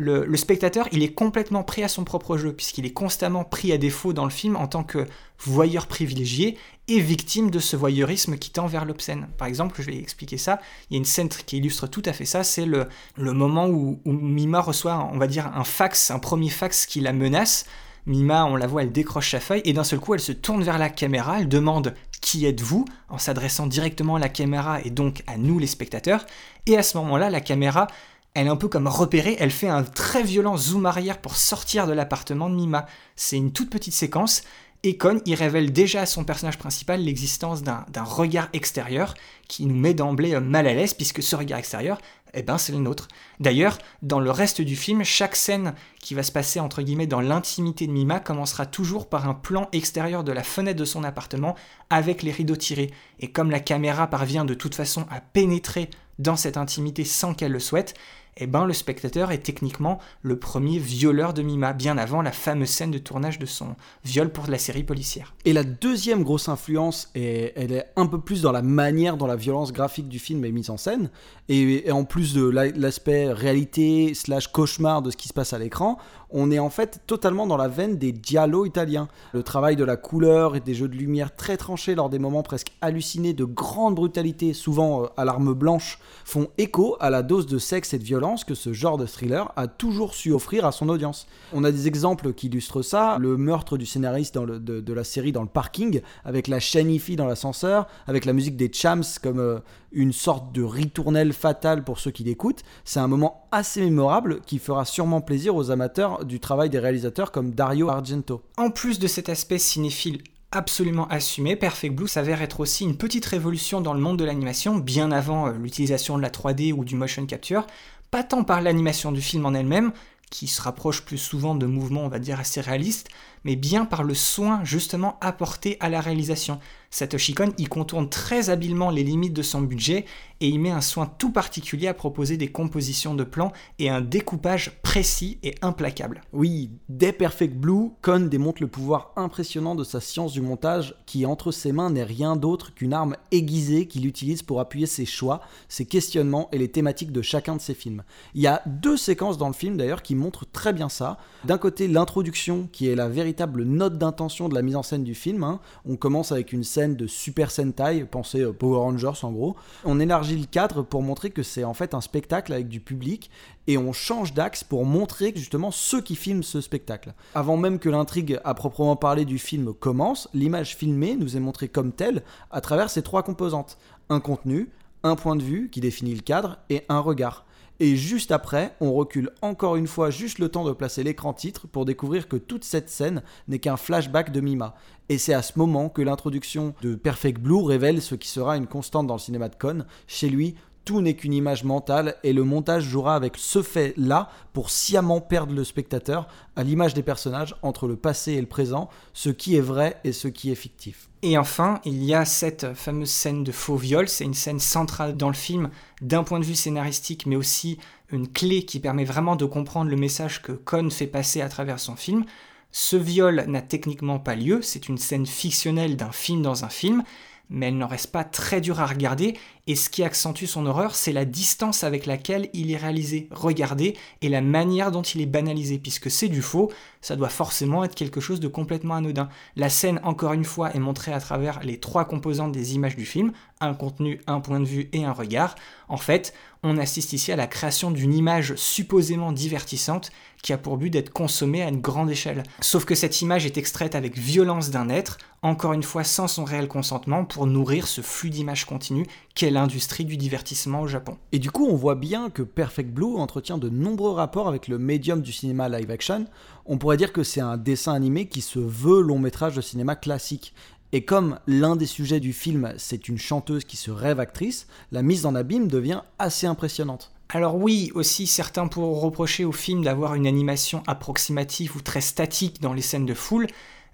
S1: le, spectateur, il est complètement pris à son propre jeu, puisqu'il est constamment pris à défaut dans le film en tant que voyeur privilégié et victime de ce voyeurisme qui tend vers l'obscène. Par exemple, je vais expliquer ça, il y a une scène qui illustre tout à fait ça, c'est le, moment où, Mima reçoit, on va dire, un fax, un premier fax qui la menace. Mima, on la voit, elle décroche sa feuille et d'un seul coup, elle se tourne vers la caméra, elle demande Qui êtes-vous? en s'adressant directement à la caméra et donc à nous les spectateurs. Et à ce moment-là, la caméra elle est un peu comme repérée, elle fait un très violent zoom arrière pour sortir de l'appartement de Mima. C'est une toute petite séquence, et Con y révèle déjà à son personnage principal l'existence d'un regard extérieur qui nous met d'emblée euh, mal à l'aise, puisque ce regard extérieur, eh ben, c'est le nôtre. D'ailleurs, dans le reste du film, chaque scène qui va se passer entre guillemets dans l'intimité de Mima commencera toujours par un plan extérieur de la fenêtre de son appartement avec les rideaux tirés. Et comme la caméra parvient de toute façon à pénétrer dans cette intimité sans qu'elle le souhaite, eh ben, le spectateur est techniquement le premier violeur de Mima, bien avant la fameuse scène de tournage de son viol pour la série policière.
S2: Et la deuxième grosse influence, elle est un peu plus dans la manière dont la violence graphique du film est mise en scène, et, en plus de l'aspect réalité slash cauchemar de ce qui se passe à l'écran, on est en fait totalement dans la veine des giallo italiens. Le travail de la couleur et des jeux de lumière très tranchés lors des moments presque de grande brutalité, souvent euh, à l'arme blanche, font écho à la dose de sexe et de violence que ce genre de thriller a toujours su offrir à son audience. On a des exemples qui illustrent ça, le meurtre du scénariste de, la série dans le parking, avec la fille dans l'ascenseur, avec la musique des Chams comme euh, une sorte de ritournelle fatale pour ceux qui l'écoutent. C'est un moment assez mémorable qui fera sûrement plaisir aux amateurs du travail des réalisateurs comme Dario Argento.
S1: En plus de cet aspect cinéphile absolument assumé, Perfect Blue s'avère être aussi une petite révolution dans le monde de l'animation, bien avant euh, l'utilisation de la 3D ou du motion capture, pas tant par l'animation du film en elle-même, qui se rapproche plus souvent de mouvements, on va dire, assez réalistes, mais bien par le soin justement apporté à la réalisation. Satoshi Kon y contourne très habilement les limites de son budget et y met un soin tout particulier à proposer des compositions de plans et un découpage précis et implacable.
S2: Oui, dès Perfect Blue, Kon démontre le pouvoir impressionnant de sa science du montage qui entre ses mains n'est rien d'autre qu'une arme aiguisée qu'il utilise pour appuyer ses choix, ses questionnements et les thématiques de chacun de ses films. Il y a deux séquences dans le film d'ailleurs qui montrent très bien ça. D'un côté l'introduction qui est la véritable note d'intention de la mise en scène du film. hein. On commence avec une scène de Super Sentai, pensez euh, Power Rangers en gros. On élargit le cadre pour montrer que c'est en fait un spectacle avec du public et on change d'axe pour montrer justement ceux qui filment ce spectacle. Avant même que l'intrigue à proprement parler du film commence, l'image filmée nous est montrée comme telle à travers ces trois composantes. Un contenu, un point de vue qui définit le cadre et un regard. Et juste après, on recule encore une fois juste le temps de placer l'écran titre pour découvrir que toute cette scène n'est qu'un flashback de Mima. Et c'est à ce moment que l'introduction de Perfect Blue révèle ce qui sera une constante dans le cinéma de Cohn. Chez lui, tout n'est qu'une image mentale et le montage jouera avec ce fait-là pour sciemment perdre le spectateur à l'image des personnages entre le passé et le présent, ce qui est vrai et ce qui est fictif.
S1: Et enfin, il y a cette fameuse scène de faux viol, c'est une scène centrale dans le film d'un point de vue scénaristique, mais aussi une clé qui permet vraiment de comprendre le message que Cohn fait passer à travers son film. Ce viol n'a techniquement pas lieu, c'est une scène fictionnelle d'un film dans un film, mais elle n'en reste pas très dure à regarder, et ce qui accentue son horreur, c'est la distance avec laquelle il est réalisé, regardé, et la manière dont il est banalisé, puisque c'est du faux, ça doit forcément être quelque chose de complètement anodin. La scène, encore une fois, est montrée à travers les trois composantes des images du film, un contenu, un point de vue et un regard. En fait, on assiste ici à la création d'une image supposément divertissante qui a pour but d'être consommée à une grande échelle. Sauf que cette image est extraite avec violence d'un être, encore une fois sans son réel consentement, pour nourrir ce flux d'images continues qu'est l'industrie du divertissement au Japon.
S2: Et du coup, on voit bien que Perfect Blue entretient de nombreux rapports avec le médium du cinéma live action. On pourrait dire que c'est un dessin animé qui se veut long métrage de cinéma classique. Et comme l'un des sujets du film, c'est une chanteuse qui se rêve actrice, la mise en abîme devient assez impressionnante.
S1: Alors oui, aussi certains pourront reprocher au film d'avoir une animation approximative ou très statique dans les scènes de foule,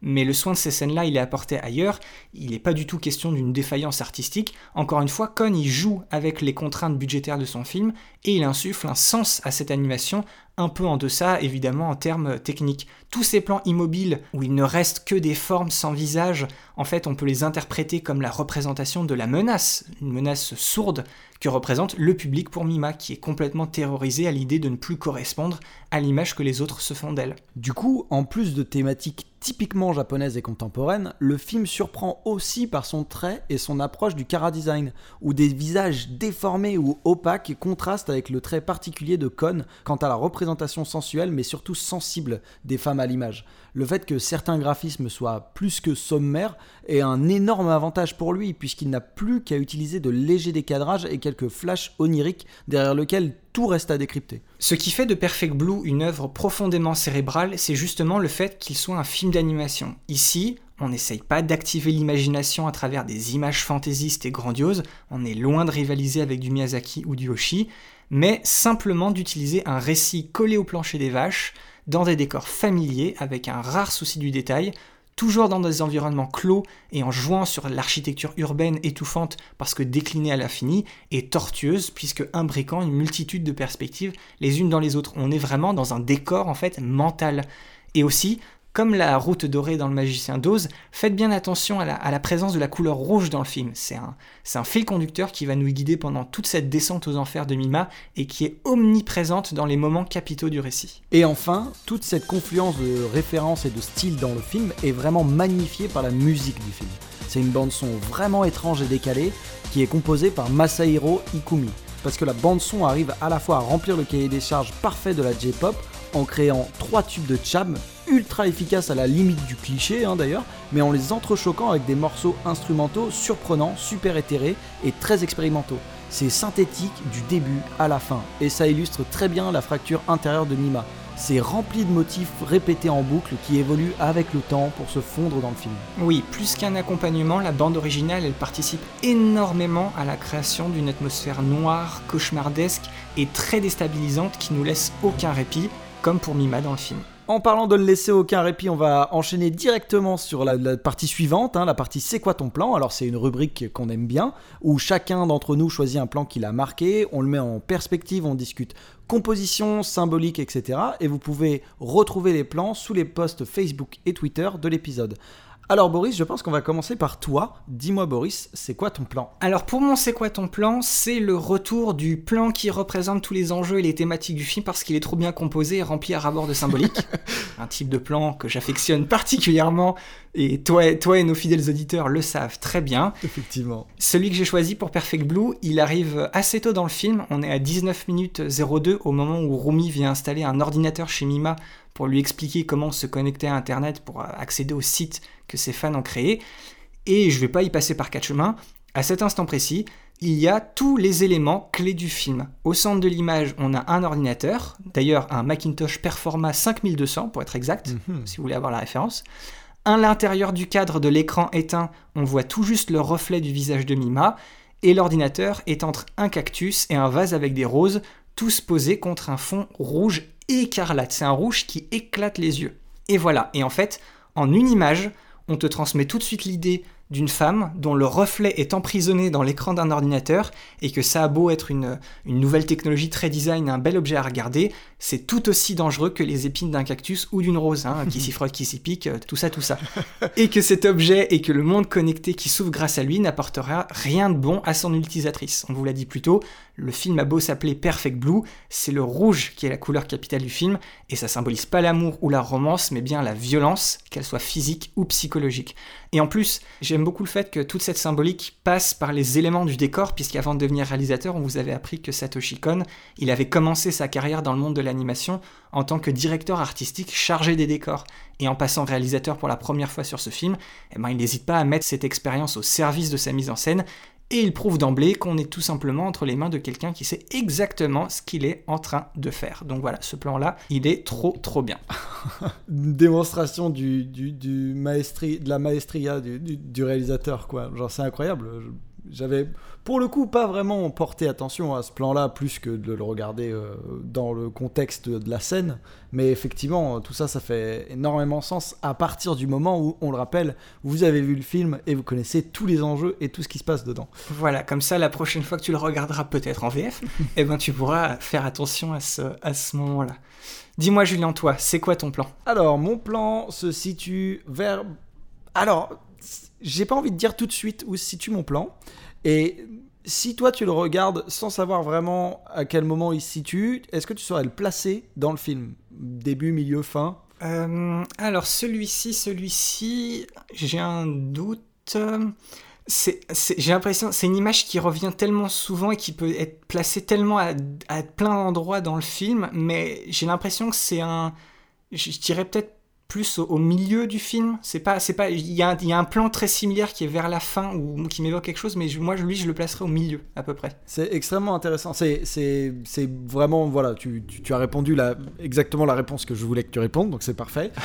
S1: mais le soin de ces scènes-là, il est apporté ailleurs, il n'est pas du tout question d'une défaillance artistique. Encore une fois, Cohn il joue avec les contraintes budgétaires de son film et il insuffle un sens à cette animation un peu en deçà, évidemment, en termes techniques. Tous ces plans immobiles, où il ne reste que des formes sans visage, en fait, on peut les interpréter comme la représentation de la menace, une menace sourde que représente le public pour Mima, qui est complètement terrorisé à l'idée de ne plus correspondre à l'image que les autres se font d'elle.
S2: Du coup, en plus de thématiques typiquement japonaises et contemporaines, le film surprend aussi par son trait et son approche du cara design, où des visages déformés ou opaques contrastent avec le trait particulier de Kon quant à la représentation sensuelle mais surtout sensible des femmes à l'image. Le fait que certains graphismes soient plus que sommaires est un énorme avantage pour lui puisqu'il n'a plus qu'à utiliser de légers décadrages et quelques flashs oniriques derrière lesquels tout reste à décrypter.
S1: Ce qui fait de Perfect Blue une œuvre profondément cérébrale, c'est justement le fait qu'il soit un film d'animation. Ici, on n'essaye pas d'activer l'imagination à travers des images fantaisistes et grandioses, on est loin de rivaliser avec du Miyazaki ou du Hoshi, mais simplement d'utiliser un récit collé au plancher des vaches, dans des décors familiers avec un rare souci du détail, toujours dans des environnements clos et en jouant sur l'architecture urbaine étouffante parce que déclinée à l'infini et tortueuse puisque imbriquant une multitude de perspectives les unes dans les autres. On est vraiment dans un décor en fait mental. Et aussi, comme la route dorée dans le magicien d'Oz, faites bien attention à la, présence de la couleur rouge dans le film. C'est un, fil conducteur qui va nous guider pendant toute cette descente aux enfers de Mima et qui est omniprésente dans les moments capitaux du récit.
S2: Et enfin, toute cette confluence de références et de style dans le film est vraiment magnifiée par la musique du film. C'est une bande son vraiment étrange et décalée qui est composée par Masahiro Ikumi. Parce que la bande son arrive à la fois à remplir le cahier des charges parfait de la J-pop en créant trois tubes de cham ultra efficaces à la limite du cliché hein, d'ailleurs, mais en les entrechoquant avec des morceaux instrumentaux surprenants, super éthérés et très expérimentaux. C'est synthétique du début à la fin, et ça illustre très bien la fracture intérieure de Mima. C'est rempli de motifs répétés en boucle qui évoluent avec le temps pour se fondre dans le film.
S1: Oui, plus qu'un accompagnement, la bande originale, elle participe énormément à la création d'une atmosphère noire, cauchemardesque et très déstabilisante qui nous laisse aucun répit, comme pour Mima dans le film.
S2: En parlant de ne laisser aucun répit, on va enchaîner directement sur la, partie suivante, hein, la partie C'est quoi ton plan? Alors c'est une rubrique qu'on aime bien, où chacun d'entre nous choisit un plan qu'il a marqué, on le met en perspective, on discute composition, symbolique, etc. Et vous pouvez retrouver les plans sous les posts Facebook et Twitter de l'épisode. Alors Boris, je pense qu'on va commencer par toi. Dis-moi Boris, c'est quoi ton plan?
S1: Alors pour mon c'est quoi ton plan? C'est le retour du plan qui représente tous les enjeux et les thématiques du film parce qu'il est trop bien composé et rempli à rabord de symbolique. Un type de plan que j'affectionne particulièrement et toi, toi et nos fidèles auditeurs le savent très bien.
S2: Effectivement.
S1: Celui que j'ai choisi pour Perfect Blue, il arrive assez tôt dans le film. On est à 19 minutes 02 au moment où Rumi vient installer un ordinateur chez Mima pour lui expliquer comment se connecter à Internet pour accéder au site que ses fans ont créé. Et je vais pas y passer par quatre chemins. À cet instant précis, il y a tous les éléments clés du film. Au centre de l'image, on a un ordinateur, d'ailleurs un Macintosh Performa 5200 pour être exact,
S2: Mhm.
S1: si vous voulez avoir la référence. À l'intérieur du cadre de l'écran éteint, on voit tout juste le reflet du visage de Mima, et l'ordinateur est entre un cactus et un vase avec des roses, tous posés contre un fond rouge écarlate. C'est un rouge qui éclate les yeux. Et voilà, et en fait, en une image, on te transmet tout de suite l'idée d'une femme dont le reflet est emprisonné dans l'écran d'un ordinateur et que ça a beau être une, une nouvelle technologie très design, un bel objet à regarder, c'est tout aussi dangereux que les épines d'un cactus ou d'une rose, hein, qui s'y frotte, qui s'y pique, euh, tout ça, tout ça. et que cet objet et que le monde connecté qui s'ouvre grâce à lui n'apportera rien de bon à son utilisatrice. On vous l'a dit plus tôt, le film a beau s'appeler Perfect Blue, c'est le rouge qui est la couleur capitale du film, et ça symbolise pas l'amour ou la romance, mais bien la violence, qu'elle soit physique ou psychologique. Et en plus, j'aime beaucoup le fait que toute cette symbolique passe par les éléments du décor, puisqu'avant de devenir réalisateur, on vous avait appris que Satoshi Kon, il avait commencé sa carrière dans le monde de l'animation en tant que directeur artistique chargé des décors. Et en passant réalisateur pour la première fois sur ce film, eh ben, il n'hésite pas à mettre cette expérience au service de sa mise en scène, et il prouve d'emblée qu'on est tout simplement entre les mains de quelqu'un qui sait exactement ce qu'il est en train de faire. Donc voilà, ce plan-là, il est trop trop bien.
S2: Une démonstration de la maestria du, du, réalisateur, quoi. Genre, c'est incroyable. J'avais, pour le coup, pas vraiment porté attention à ce plan-là, plus que de le regarder euh, dans le contexte de la scène. Mais effectivement, tout ça, ça fait énormément sens à partir du moment où, on le rappelle, vous avez vu le film et vous connaissez tous les enjeux et tout ce qui se passe dedans.
S1: Voilà, comme ça, la prochaine fois que tu le regarderas peut-être en VF, eh ben, tu pourras faire attention à ce, à ce moment-là. Dis-moi, Julien, toi, c'est quoi ton plan?
S2: Alors, mon plan se situe vers. Alors, j'ai pas envie de dire tout de suite où se situe mon plan. Et si toi tu le regardes sans savoir vraiment à quel moment il se situe, est-ce que tu saurais le placer dans le film? Début, milieu, fin?
S1: Euh, alors celui-ci, celui-ci, j'ai un doute. C'est, j'ai l'impression, c'est une image qui revient tellement souvent et qui peut être placée tellement à, à plein d'endroits dans le film, mais j'ai l'impression que c'est un, je dirais peut-être plus au, au milieu du film. C'est pas, c'est pas, il y, a un- il y a un plan très similaire qui est vers la fin ou qui m'évoque quelque chose, mais je- moi, lui, je le placerai au milieu à peu près.
S2: C'est extrêmement intéressant. C'est, c'est, c'est vraiment, voilà, tu, tu, tu as répondu la, exactement la réponse que je voulais que tu répondes, donc c'est parfait.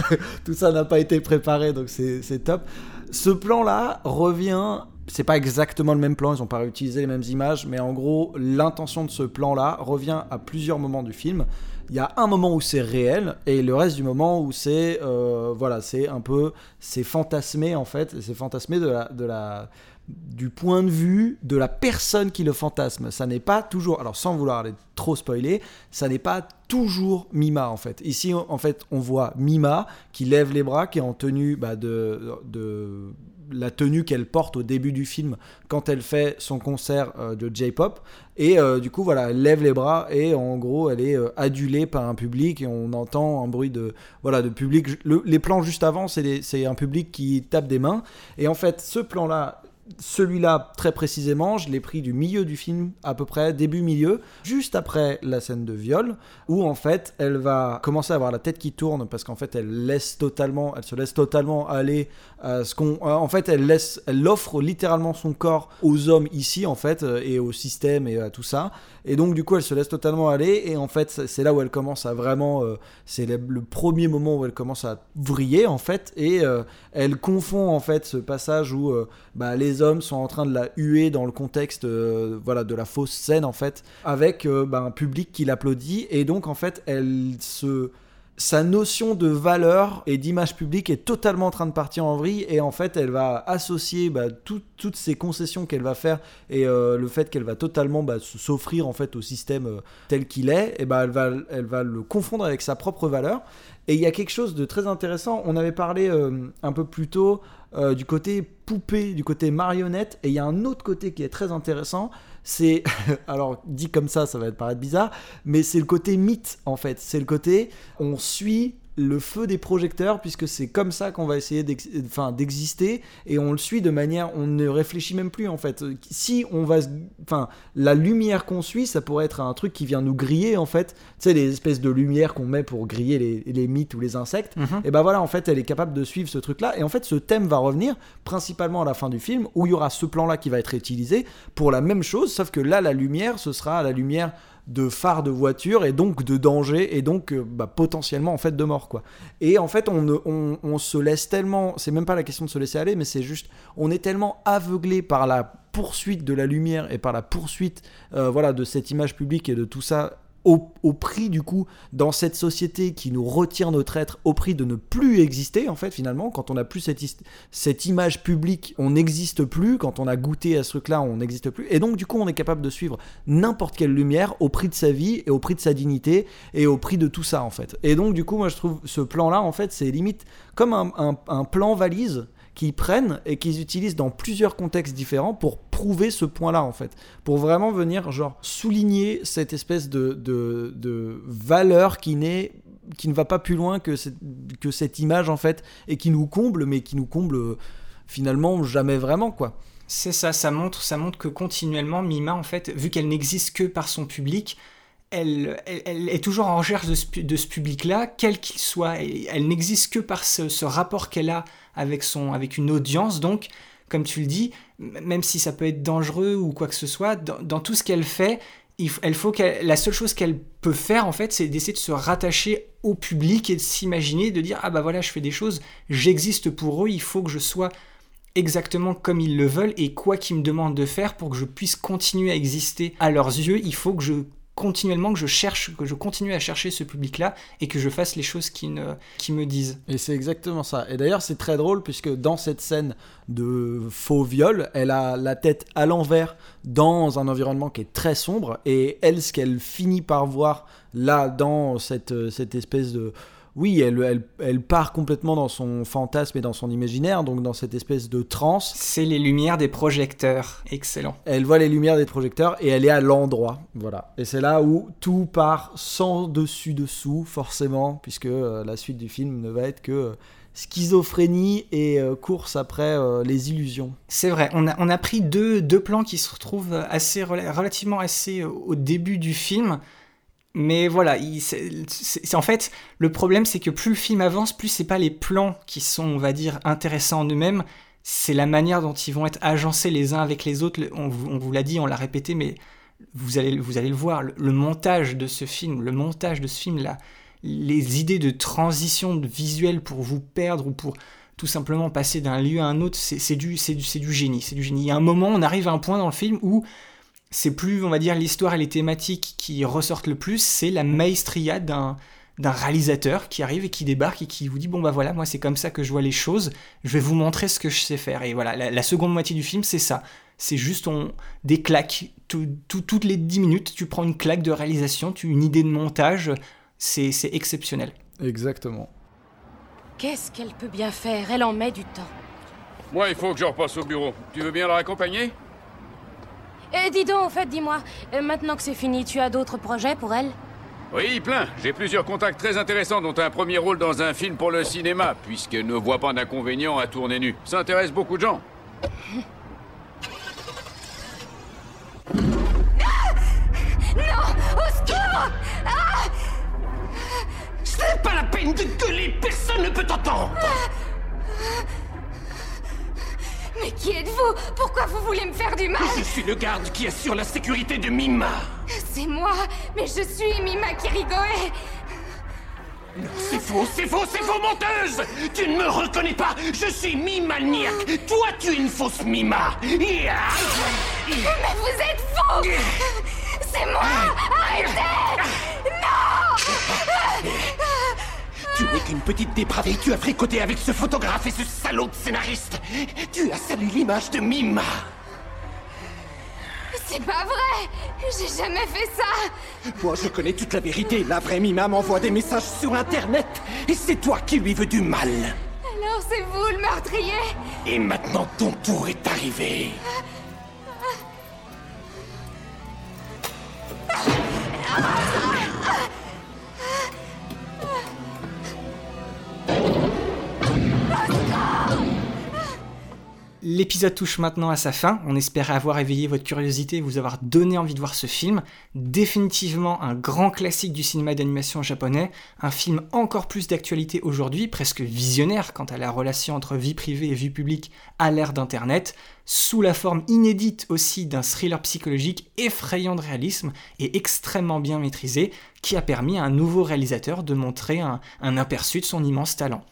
S2: Tout ça n'a pas été préparé, donc c'est, c'est top. Ce plan-là revient. C'est pas exactement le même plan, ils n'ont pas réutilisé les mêmes images, mais en gros, l'intention de ce plan-là revient à plusieurs moments du film. Il y a un moment où c'est réel et le reste du moment où c'est euh, voilà, c'est un peu c'est fantasmé en fait, c'est fantasmé de la, de la du point de vue de la personne qui le fantasme. Ça n'est pas toujours, alors sans vouloir aller trop spoiler, ça n'est pas toujours Mima en fait. Ici en fait on voit Mima qui lève les bras, qui est en tenue bah, de, de la tenue qu'elle porte au début du film quand elle fait son concert euh, de J-pop. Et euh, du coup, voilà, elle lève les bras et en gros, elle est euh, adulée par un public et on entend un bruit de, voilà, de public. Le- les plans juste avant, c'est un public qui tape des mains. Et en fait, ce plan-là, celui-là très précisément, je l'ai pris du milieu du film, à peu près début-milieu, juste après la scène de viol, où en fait elle va commencer à avoir la tête qui tourne parce qu'en fait elle laisse totalement, elle se laisse totalement aller à ce qu'on, en fait elle laisse, elle offre littéralement son corps aux hommes ici en fait euh, et au système et à tout ça, et donc du coup elle se laisse totalement aller et en fait c'est- là où elle commence à vraiment, euh, c'est le, premier moment où elle commence à vriller en fait et euh, elle confond en fait ce passage où euh, bah, les sont en train de la huer dans le contexte euh, voilà de la fausse scène en fait avec euh, bah, un public qui l'applaudit. Et donc en fait elle se sa notion de valeur et d'image publique est totalement en train de partir en vrille. Et en fait elle va associer bah, tout- toutes ces concessions qu'elle va faire et euh, le fait qu'elle va totalement bah, s'offrir en fait au système euh, tel qu'il est et bah, elle, va, elle va le confondre avec sa propre valeur. Et il y a quelque chose de très intéressant. On avait parlé un peu plus tôt euh, du côté poupée du côté marionnette. Et il y a un autre côté qui est très intéressant. C'est alors dit comme ça ça va paraître bizarre mais c'est le côté mythe en fait. C'est le côté on suit le feu des projecteurs puisque c'est comme ça qu'on va essayer d'exister et on le suit de manière on ne réfléchit même plus en fait. Si on va enfin la lumière qu'on suit ça pourrait être un truc qui vient nous griller en fait. Tu sais les espèces de lumière qu'on met pour griller les, les mythes ou les insectes
S1: Mhm.
S2: et ben voilà en fait elle est capable de suivre ce truc là et en fait ce thème va revenir principalement à la fin du film où il y aura ce plan là qui va être utilisé pour la même chose sauf que là la lumière ce sera la lumière de phares de voiture et donc de danger et donc euh, bah, potentiellement en fait de mort quoi. Et en fait on, se laisse tellement c'est même pas la question de se laisser aller mais c'est juste on est tellement aveuglé par la poursuite de la lumière et par la poursuite euh, voilà de cette image publique et de tout ça au, prix du coup dans cette société qui nous retire notre être au prix de ne plus exister en fait finalement quand on n'a plus cette, image publique on n'existe plus quand on a goûté à ce truc là on n'existe plus. Et donc du coup on est capable de suivre n'importe quelle lumière au prix de sa vie et au prix de sa dignité et au prix de tout ça en fait. Et donc du coup moi je trouve ce plan là en fait c'est limite comme un plan valise qu'ils prennent et qu'ils utilisent dans plusieurs contextes différents pour prouver ce point-là en fait, pour vraiment venir genre souligner cette espèce de, de, de valeur qui n'est qui ne va pas plus loin que cette, que cette image en fait et qui nous comble mais qui nous comble finalement jamais vraiment quoi.
S1: C'est ça, ça montre, ça montre que continuellement, Mima, en fait, vu qu'elle n'existe que par son public, elle, est toujours en recherche de ce, public-là, quel qu'il soit. Elle n'existe que par ce, rapport qu'elle a avec, son, avec une audience. Donc, comme tu le dis, même si ça peut être dangereux ou quoi que ce soit, dans, tout ce qu'elle fait, il elle faut la seule chose qu'elle peut faire, en fait, c'est d'essayer de se rattacher au public et de s'imaginer, de dire, ah bah voilà, je fais des choses, j'existe pour eux, il faut que je sois exactement comme ils le veulent et quoi qu'ils me demandent de faire pour que je puisse continuer à exister à leurs yeux, il faut que je continuellement que je cherche, que je continue à chercher ce public-là et que je fasse les choses qui, me disent.
S2: Et c'est exactement ça. Et d'ailleurs, c'est très drôle puisque dans cette scène de faux viol, elle a la tête à l'envers dans un environnement qui est très sombre. Et elle, ce qu'elle finit par voir là, dans cette espèce de. Oui, elle, elle, elle part complètement dans son fantasme et dans son imaginaire, donc dans cette espèce de transe.
S1: C'est les lumières des projecteurs. Excellent.
S2: Elle voit les lumières des projecteurs et elle est à l'endroit. Voilà. Et c'est là où tout part sans dessus-dessous, forcément, puisque euh, la suite du film ne va être que euh, schizophrénie et euh, course après euh, les illusions.
S1: C'est vrai, on a, on a pris deux, deux plans qui se retrouvent assez, rela- relativement assez au début du film. Mais voilà, en fait, le problème c'est que plus le film avance, plus c'est pas les plans qui sont, on va dire, intéressants en eux-mêmes, c'est la manière dont ils vont être agencés les uns avec les autres. On, vous- l'a dit, on l'a répété, mais vous allez, vous allez le voir, le, montage de ce film, le montage de ce film, là, les idées de transition visuelle pour vous perdre ou pour tout simplement passer d'un lieu à un autre, c'est du, du, du génie, c'est du génie. Il y a un moment, on arrive à un point dans le film où c'est plus, on va dire, l'histoire et les thématiques qui ressortent le plus, c'est la maestria d'un d'un réalisateur qui arrive et qui débarque et qui vous dit bon bah voilà moi c'est comme ça que je vois les choses je vais vous montrer ce que je sais faire et voilà la, la seconde moitié du film c'est ça c'est juste on, des claques Tout- tout- toutes les 10 minutes tu prends une claque de réalisation tu une idée de montage c'est c'est exceptionnel
S2: Exactement.
S4: Qu'est-ce qu'elle peut bien faire? Elle en met du temps.
S3: Moi, il faut que je repasse au bureau. Tu veux bien la raccompagner?
S4: Et dis donc, en fait, dis-moi, euh, maintenant que c'est fini, tu as d'autres projets pour elle?
S3: Oui, plein. J'ai plusieurs contacts très intéressants, dont un premier rôle dans un film pour le cinéma, puisqu'elle ne voit pas d'inconvénient à tourner nu. Ça intéresse beaucoup de gens.
S8: Non Au secours Ah
S6: C'est pas la peine de gueuler, personne ne peut t'entendre
S8: Mais qui êtes-vous? Pourquoi vous voulez me faire du mal?
S6: Je suis le garde qui assure la sécurité de Mima.
S8: C'est moi Mais je suis Mima Kirigoe
S6: C'est faux, c'est faux, c'est faux, menteuse! Tu ne me reconnais pas Je suis Mima Niak Toi, tu es une fausse Mima.
S8: Mais vous êtes fou C'est moi! Arrêtez! Non
S6: Tu n'es qu'une petite dépravée, tu as fricoté avec ce photographe et ce salaud de scénariste. Tu as sali l'image de Mima.
S8: C'est pas vrai J'ai jamais fait ça.
S6: Moi je connais toute la vérité, la vraie Mima m'envoie des messages sur internet. Et c'est toi qui lui veux du mal.
S8: Alors c'est vous le meurtrier.
S6: Et maintenant ton tour est arrivé
S1: L'épisode touche maintenant à sa fin. On espérait avoir éveillé votre curiosité et vous avoir donné envie de voir ce film. Définitivement un grand classique du cinéma d'animation japonais. Un film encore plus d'actualité aujourd'hui, presque visionnaire quant à la relation entre vie privée et vie publique à l'ère d'Internet. Sous la forme inédite aussi d'un thriller psychologique effrayant de réalisme et extrêmement bien maîtrisé, qui a permis à un nouveau réalisateur de montrer un, un aperçu de son immense talent.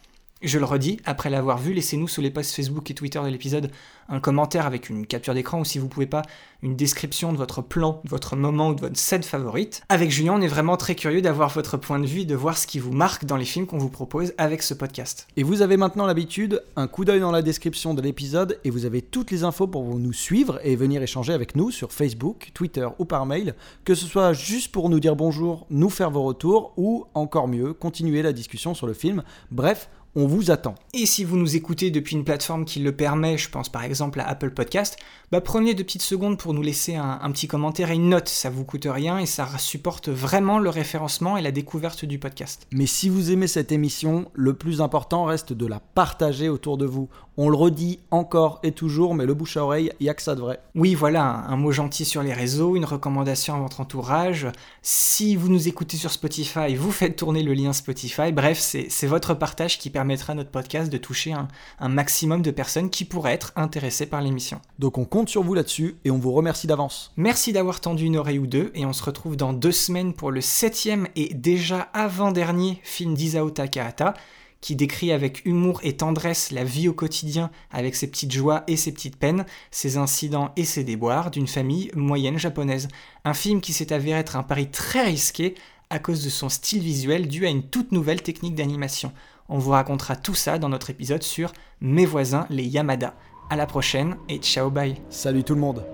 S1: Je le redis, après l'avoir vu, laissez-nous sous les posts Facebook et Twitter de l'épisode un commentaire avec une capture d'écran ou si vous pouvez pas, une description de votre plan, de votre moment ou de votre scène favorite. Avec Julien, on est vraiment très curieux d'avoir votre point de vue, de voir ce qui vous marque dans les films qu'on vous propose avec ce podcast.
S2: Et vous avez maintenant l'habitude, un coup d'œil dans la description de l'épisode et vous avez toutes les infos pour nous suivre et venir échanger avec nous sur Facebook, Twitter ou par mail, que ce soit juste pour nous dire bonjour, nous faire vos retours ou encore mieux, continuer la discussion sur le film. Bref, on vous attend.
S1: Et si vous nous écoutez depuis une plateforme qui le permet, je pense par exemple à Apple Podcast, bah prenez deux petites secondes pour nous laisser un, un, petit commentaire et une note. Ça vous coûte rien et ça supporte vraiment le référencement et la découverte du podcast.
S2: Mais si vous aimez cette émission, le plus important reste de la partager autour de vous. On le redit encore et toujours, mais le bouche à oreille, il n'y a que ça de vrai.
S1: Oui, voilà, un, un mot gentil sur les réseaux, une recommandation à votre entourage. Si vous nous écoutez sur Spotify, vous faites tourner le lien Spotify. Bref, c'est votre partage qui permettra à notre podcast de toucher un, un maximum de personnes qui pourraient être intéressées par l'émission.
S2: Donc on compte sur vous là-dessus et on vous remercie d'avance.
S1: Merci d'avoir tendu une oreille ou deux et on se retrouve dans deux semaines pour le septième et déjà avant-dernier film d'Isao Takahata qui décrit avec humour et tendresse la vie au quotidien avec ses petites joies et ses petites peines, ses incidents et ses déboires d'une famille moyenne japonaise. Un film qui s'est avéré être un pari très risqué à cause de son style visuel dû à une toute nouvelle technique d'animation. On vous racontera tout ça dans notre épisode sur Mes voisins les Yamada. À la prochaine et ciao bye.
S2: Salut tout le monde.